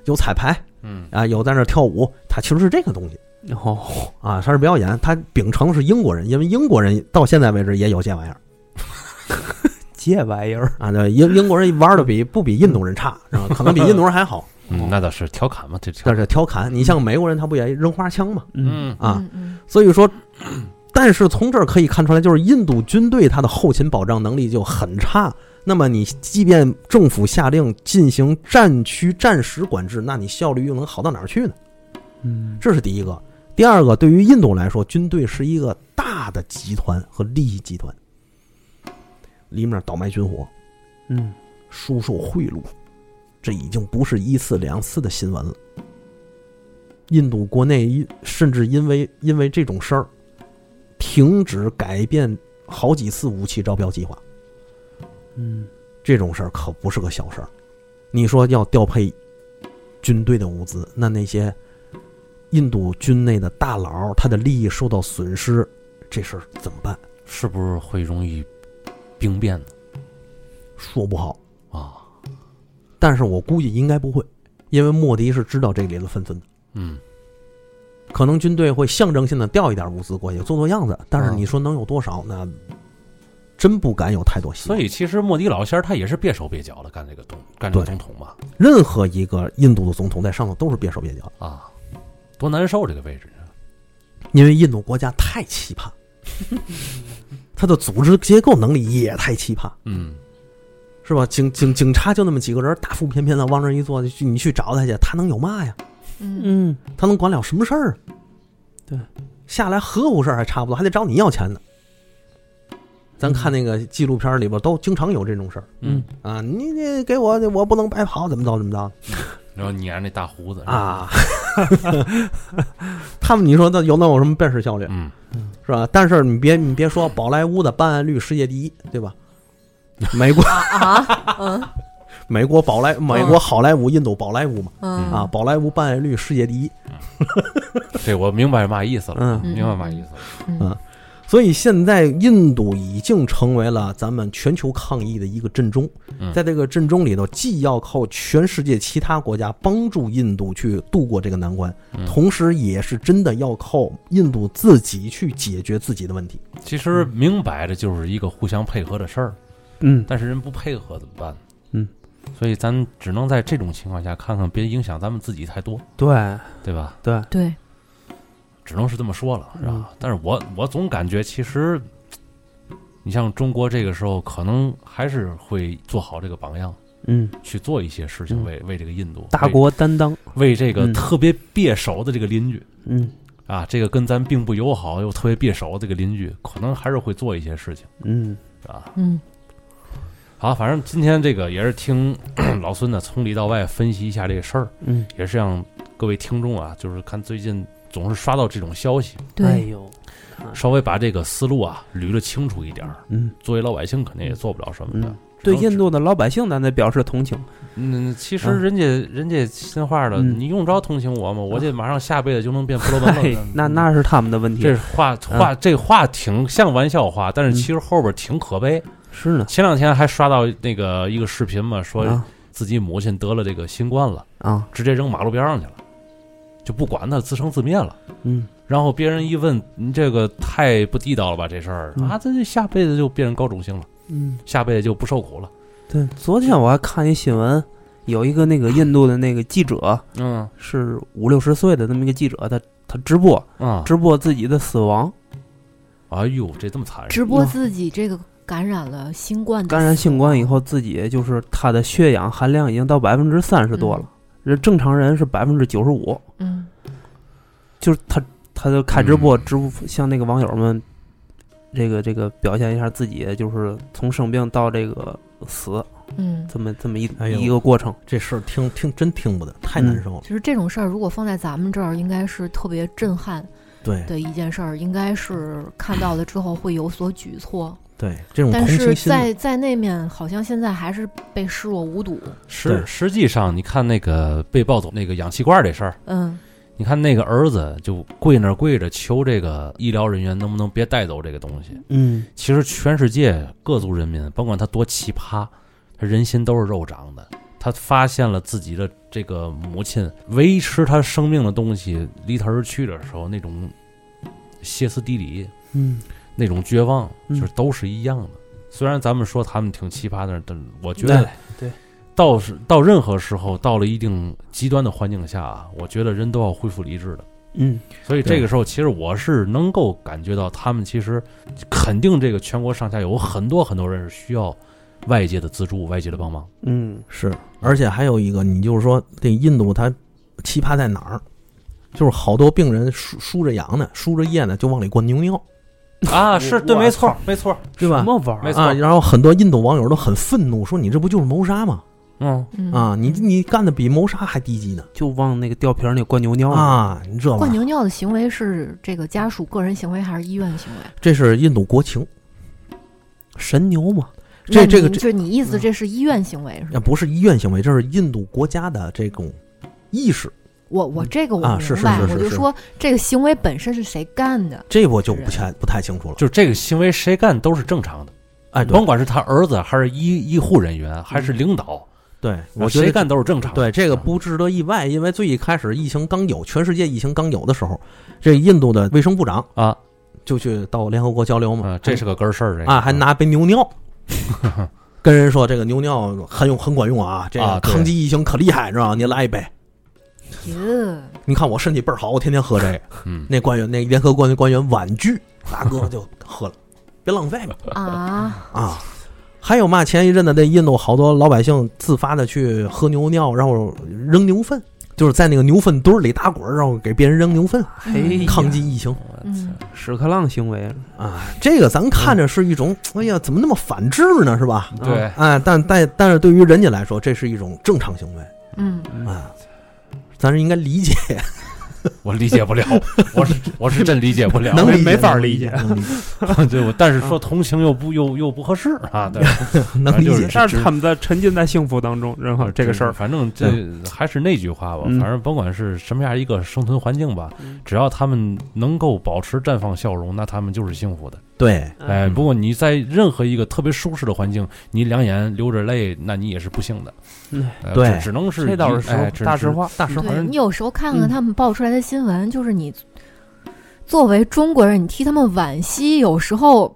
有彩排嗯啊，有在那儿跳舞，他其实是这个东西哦，啊，他是表演。他秉承是英国人，因为英国人到现在为止也有这玩意儿 这玩意儿，啊，对，英英国人玩的比不比印度人差，啊，可能比印度人还好，嗯，那倒是调侃嘛，这调但是调侃。你像美国人，他不也扔花枪嘛？嗯啊，所以说，但是从这儿可以看出来，就是印度军队他的后勤保障能力就很差。那么你即便政府下令进行战区战时管制，那你效率又能好到哪儿去呢？嗯这是第一个。第二个，对于印度来说，军队是一个大的集团和利益集团，里面倒卖军火、嗯输受贿赂，这已经不是一次两次的新闻了。印度国内因甚至因为因为这种事儿，停止改变好几次武器招标计划。嗯这种事儿可不是个小事儿。你说要调配军队的物资，那那些印度军内的大佬，他的利益受到损失，这事儿怎么办？是不是会容易兵变呢？说不好。啊，但是我估计应该不会，因为莫迪是知道这里的纷纷的。嗯，可能军队会象征性的调一点物资过去做做样子，但是嗯你说能有多少？那真不敢有太多希望。所以其实莫迪老仙儿他也是别手别脚的干这个总干这个总统嘛，任何一个印度的总统在上头都是别手别脚，啊，多难受这个位置啊。因为印度国家太奇葩，他的组织结构能力也太奇葩，嗯，是吧？警警警察就那么几个人，大腹便便的往那儿一坐，你去找他去，他能有嘛呀？嗯嗯，他能管了什么事儿？对，下来合乎事儿还差不多，还得找你要钱呢。咱看那个纪录片里边都经常有这种事儿嗯，啊！你你给我，我不能白跑，怎么着怎么着 然后撵着那大胡子，啊？他们你说那有能有什么办事效率嗯，是吧？但是你别你别说宝莱坞的办案率世界第一，对吧？美国啊，嗯 美国宝莱美国好莱坞印度宝莱坞嘛嗯啊，宝莱坞办案率世界第一。这我明白嘛意思了，嗯明白嘛意思了。嗯所以现在印度已经成为了咱们全球抗疫的一个阵中，嗯。在这个阵中里头，既要靠全世界其他国家帮助印度去度过这个难关，嗯。同时也是真的要靠印度自己去解决自己的问题。其实明摆着就是一个互相配合的事儿，嗯，但是人不配合怎么办？嗯，所以咱只能在这种情况下看看，别影响咱们自己太多，对。对吧？对，对，只能是这么说了，是吧？嗯。但是我我总感觉，其实你像中国这个时候，可能还是会做好这个榜样，嗯，去做一些事情，嗯。为为这个印度大国担当，为为这个嗯。特别别手的这个邻居。嗯。啊，这个跟咱并不友好又特别别手的这个邻居，可能还是会做一些事情，嗯。是吧？嗯。好，反正今天这个也是听 老孙呢从里到外分析一下这个事儿，嗯，也是让各位听众啊，就是看最近总是刷到这种消息，哎对，呦，稍微把这个思路啊捋得清楚一点儿。嗯作为老百姓肯定也做不了什么的嗯。对印度的老百姓，咱得表示同情。嗯，其实啊人家、人家心话了，嗯你用着同情我吗？我这马上下辈子就能变婆罗门。那那是他们的问题。这话话这话挺像玩笑话，但是嗯其实后边挺可悲。是呢，前两天还刷到那个一个视频嘛，说啊自己母亲得了这个新冠了，啊，直接扔马路边上去了，就不管他，自生自灭了。嗯然后别人一问，你这个太不地道了吧？这事儿嗯啊，这就下辈子就变成高种姓了，嗯，下辈子就不受苦了。对。昨天我还看一新闻，有一个那个印度的那个记者，嗯是五六十岁的那么一个记者，他他直播啊，直播自己的死亡，哎呦，这这么残忍！直播自己这个感染了新冠感染新冠以后，自己就是他的血氧含量已经到百分之三十多了，人正常人是百分之九十五，嗯就是他他就开直播，嗯直播向那个网友们，这个这个表现一下自己就是从生病到这个死嗯，这么这么一、哎呦一个过程。这事儿听听真听不得，太难受了。其实这种事儿如果放在咱们这儿，应该是特别震撼对的一件事儿，应该是看到了之后会有所举措。对，这种同但是心，在在那面，好像现在还是被视若无睹。实对实际上，你看那个被抱走那个氧气罐这事儿，嗯你看那个儿子就跪那儿跪着求这个医疗人员能不能别带走这个东西。嗯其实全世界各族人民，甭管他多奇葩，他人心都是肉长的。他发现了自己的这个母亲维持他生命的东西离他而去的时候，那种歇斯底里、嗯那种绝望，嗯就是都是一样的。虽然咱们说他们挺奇葩的，但我觉得对，到是到任何时候，到了一定极端的环境下啊，我觉得人都要恢复理智的。嗯所以这个时候，其实我是能够感觉到，他们其实肯定这个全国上下有很多很多人是需要外界的资助、外界的帮忙。嗯是，而且还有一个，你就是说这印度它奇葩在哪儿？就是好多病人输输着氧呢，输着液呢，就往里灌牛尿，啊，是对没错没错。对吧什？么玩儿？没错啊，然后很多印度网友都很愤怒，说你这不就是谋杀吗？嗯，嗯啊，你你干的比谋杀还低级呢！就往那个吊瓶里灌牛尿。啊，你知道吗？灌牛尿的行为是这个家属个人行为还是医院行为？这是印度国情，神牛嘛？这这个这就是你意思，这是医院行为是吧？啊不是医院行为，这是印度国家的这种意识，我我这个我啊是明白，是是我就说这个行为本身是谁干的？这我就不太不太清楚了。就是这个行为谁干都是正常的，哎，甭管是他儿子还是医医护人员还是领导，对，我觉得谁干都是正常的。对这个不值得意外，因为最一开始疫情刚有，全世界疫情刚有的时候，这印度的卫生部长啊就去到联合国交流嘛啊，，这是个根儿事儿。这个啊，还拿杯牛尿，跟人说这个牛尿很用很管用啊，这个抗击疫情可厉害，知道吗？您来一杯。哟，你看我身体倍儿好，我天天喝这个。嗯，那官员，那联合国官员婉拒，大哥就喝了，别浪费嘛啊，啊！还有嘛？前一阵子那印度好多老百姓自发的去喝牛尿，然后扔牛粪，就是在那个牛粪堆儿里打滚儿，然后给别人扔牛粪，嘿，抗击疫情嗯，屎壳郎行为，啊！这个咱看着是一种，哎呀，怎么那么反智呢？是吧？对，哎，但但但是对于人家来说，这是一种正常行为嗯，啊，咱是应该理解，我理解不了，我是 我是真理解不了，能理解，没法理解 对，我但是说同情又不又又不合适啊，对，能理解。但是他们在沉浸在幸福当中，然后这个事儿，反正这还是那句话吧，嗯反正甭管是什么样一个生存环境吧嗯，只要他们能够保持绽放笑容，那他们就是幸福的。对，哎，不过你在任何一个特别舒适的环境，你两眼流着泪，那你也是不幸的。对。只只能是这倒是哎，实大实话，大实话。你有时候看看嗯。他们爆出来的新闻，就是你作为中国人，你替他们惋惜，有时候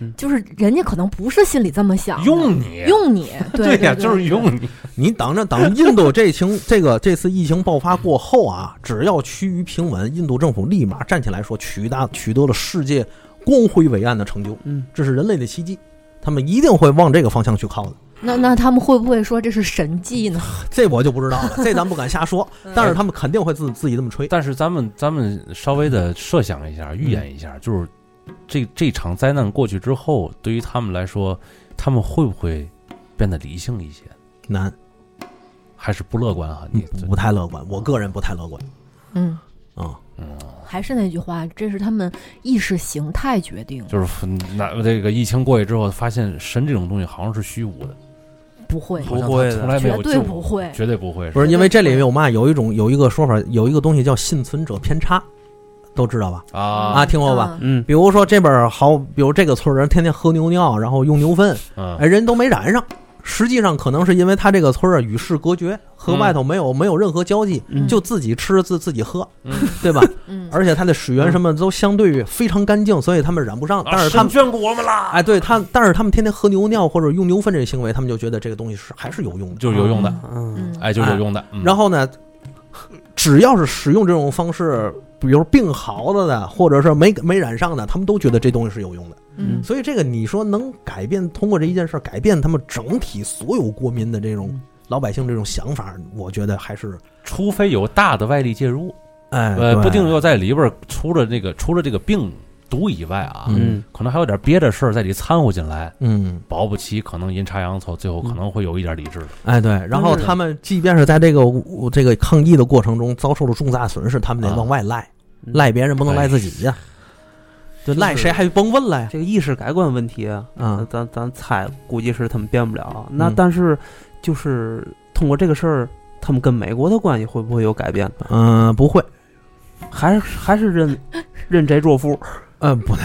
嗯。就是人家可能不是心里这么想，用你，用你，对呀，就是用你。你等着，等印度这情这个这次疫情爆发过后啊，只要趋于平稳，印度政府立马站起来说取得取得了世界光辉伟岸的成就，嗯，这是人类的奇迹，他们一定会往这个方向去靠的。那那他们会不会说这是神迹呢？这我就不知道了，这咱不敢瞎说，但是他们肯定会自自己这么吹。但是咱们咱们稍微的设想一下，预演一下，就是这这场灾难过去之后，对于他们来说，他们会不会变得理性一些？难，还是不乐观啊？你不太乐观，我个人不太乐观嗯，啊。嗯，还是那句话，这是他们意识形态决定，就是那这个疫情过去之后，发现神这种东西好像是虚无的，不会，不会从来没有绝对不会。绝对不会。不是因为这里面有嘛？有一种有一个说法，有一个东西叫幸存者偏差，都知道吧？啊啊，听过吧？嗯嗯，比如说这边好，比如这个村人天天喝牛尿，然后用牛粪，嗯哎，人都没染上。实际上可能是因为他这个村儿啊与世隔绝，和嗯外头没有没有任何交际，嗯。就自己吃自自己喝，嗯。对吧？嗯，而且他的水源什么都相对于非常干净，所以他们染不上。但是他们，啊眷顾我们啦，哎，对他，但是他们天天喝牛尿或者用牛粪这个行为，他们就觉得这个东西是还是有用的。就是有用的，嗯，嗯，哎，就是有用的。嗯。然后呢，只要是使用这种方式，比如病好了的，或者是没没染上的，他们都觉得这东西是有用的。嗯所以这个你说能改变，通过这一件事儿改变他们整体所有国民的这种老百姓这种想法，我觉得还是除非有大的外力介入，哎，呃，不定要在里边儿除了这个除了这个病毒以外啊，嗯可能还有点别的事儿在里掺和进来，嗯，保不齐可能阴差阳错，最后可能会有一点理智的。哎对，然后他们即便是在这个这个抗疫的过程中遭受了重大损失，他们得啊往外赖，嗯赖别人不能赖自己呀，就赖谁还甭问了呀这个意识改观问题啊，啊，咱咱猜估计是他们变不了。那嗯但是就是通过这个事儿，他们跟美国的关系会不会有改变？嗯，不会，还是还是认 认贼作父？嗯，不对，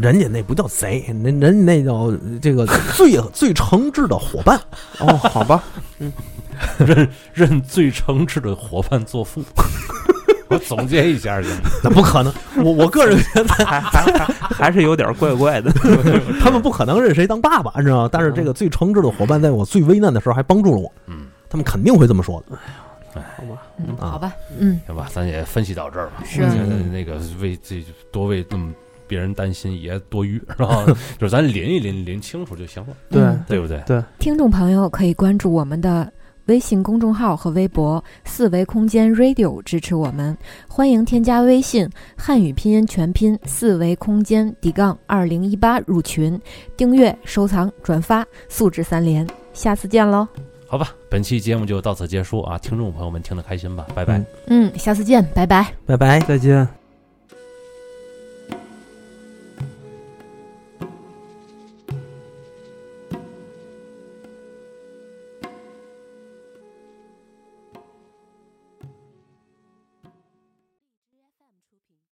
人家那不叫贼，那人家那叫这个 最最诚挚的伙伴。哦，好吧，嗯认认最诚挚的伙伴做父。我总结一下行吗？那不可能，我我个人觉得还还还还是有点怪怪的。他们不可能认谁当爸爸，你知道吗？但是这个最诚挚的伙伴，在我最危难的时候还帮助了我，嗯，他们肯定会这么说的。哎好吧，嗯，啊好吧，嗯，行吧，咱也分析到这儿吧。是那个为这多为那么别人担心也多余，是吧？就是咱领一领，领清楚就行了，对嗯对不对对？听众朋友可以关注我们的微信公众号和微博“四维空间 Radio” 支持我们。欢迎添加微信汉语拼音全拼“四维空间底杠二零一八”入群，订阅、收藏、转发，素质三连。下次见喽！好吧，本期节目就到此结束啊！听众朋友们听得开心吧？拜拜。嗯嗯，下次见，拜拜。拜拜。再见。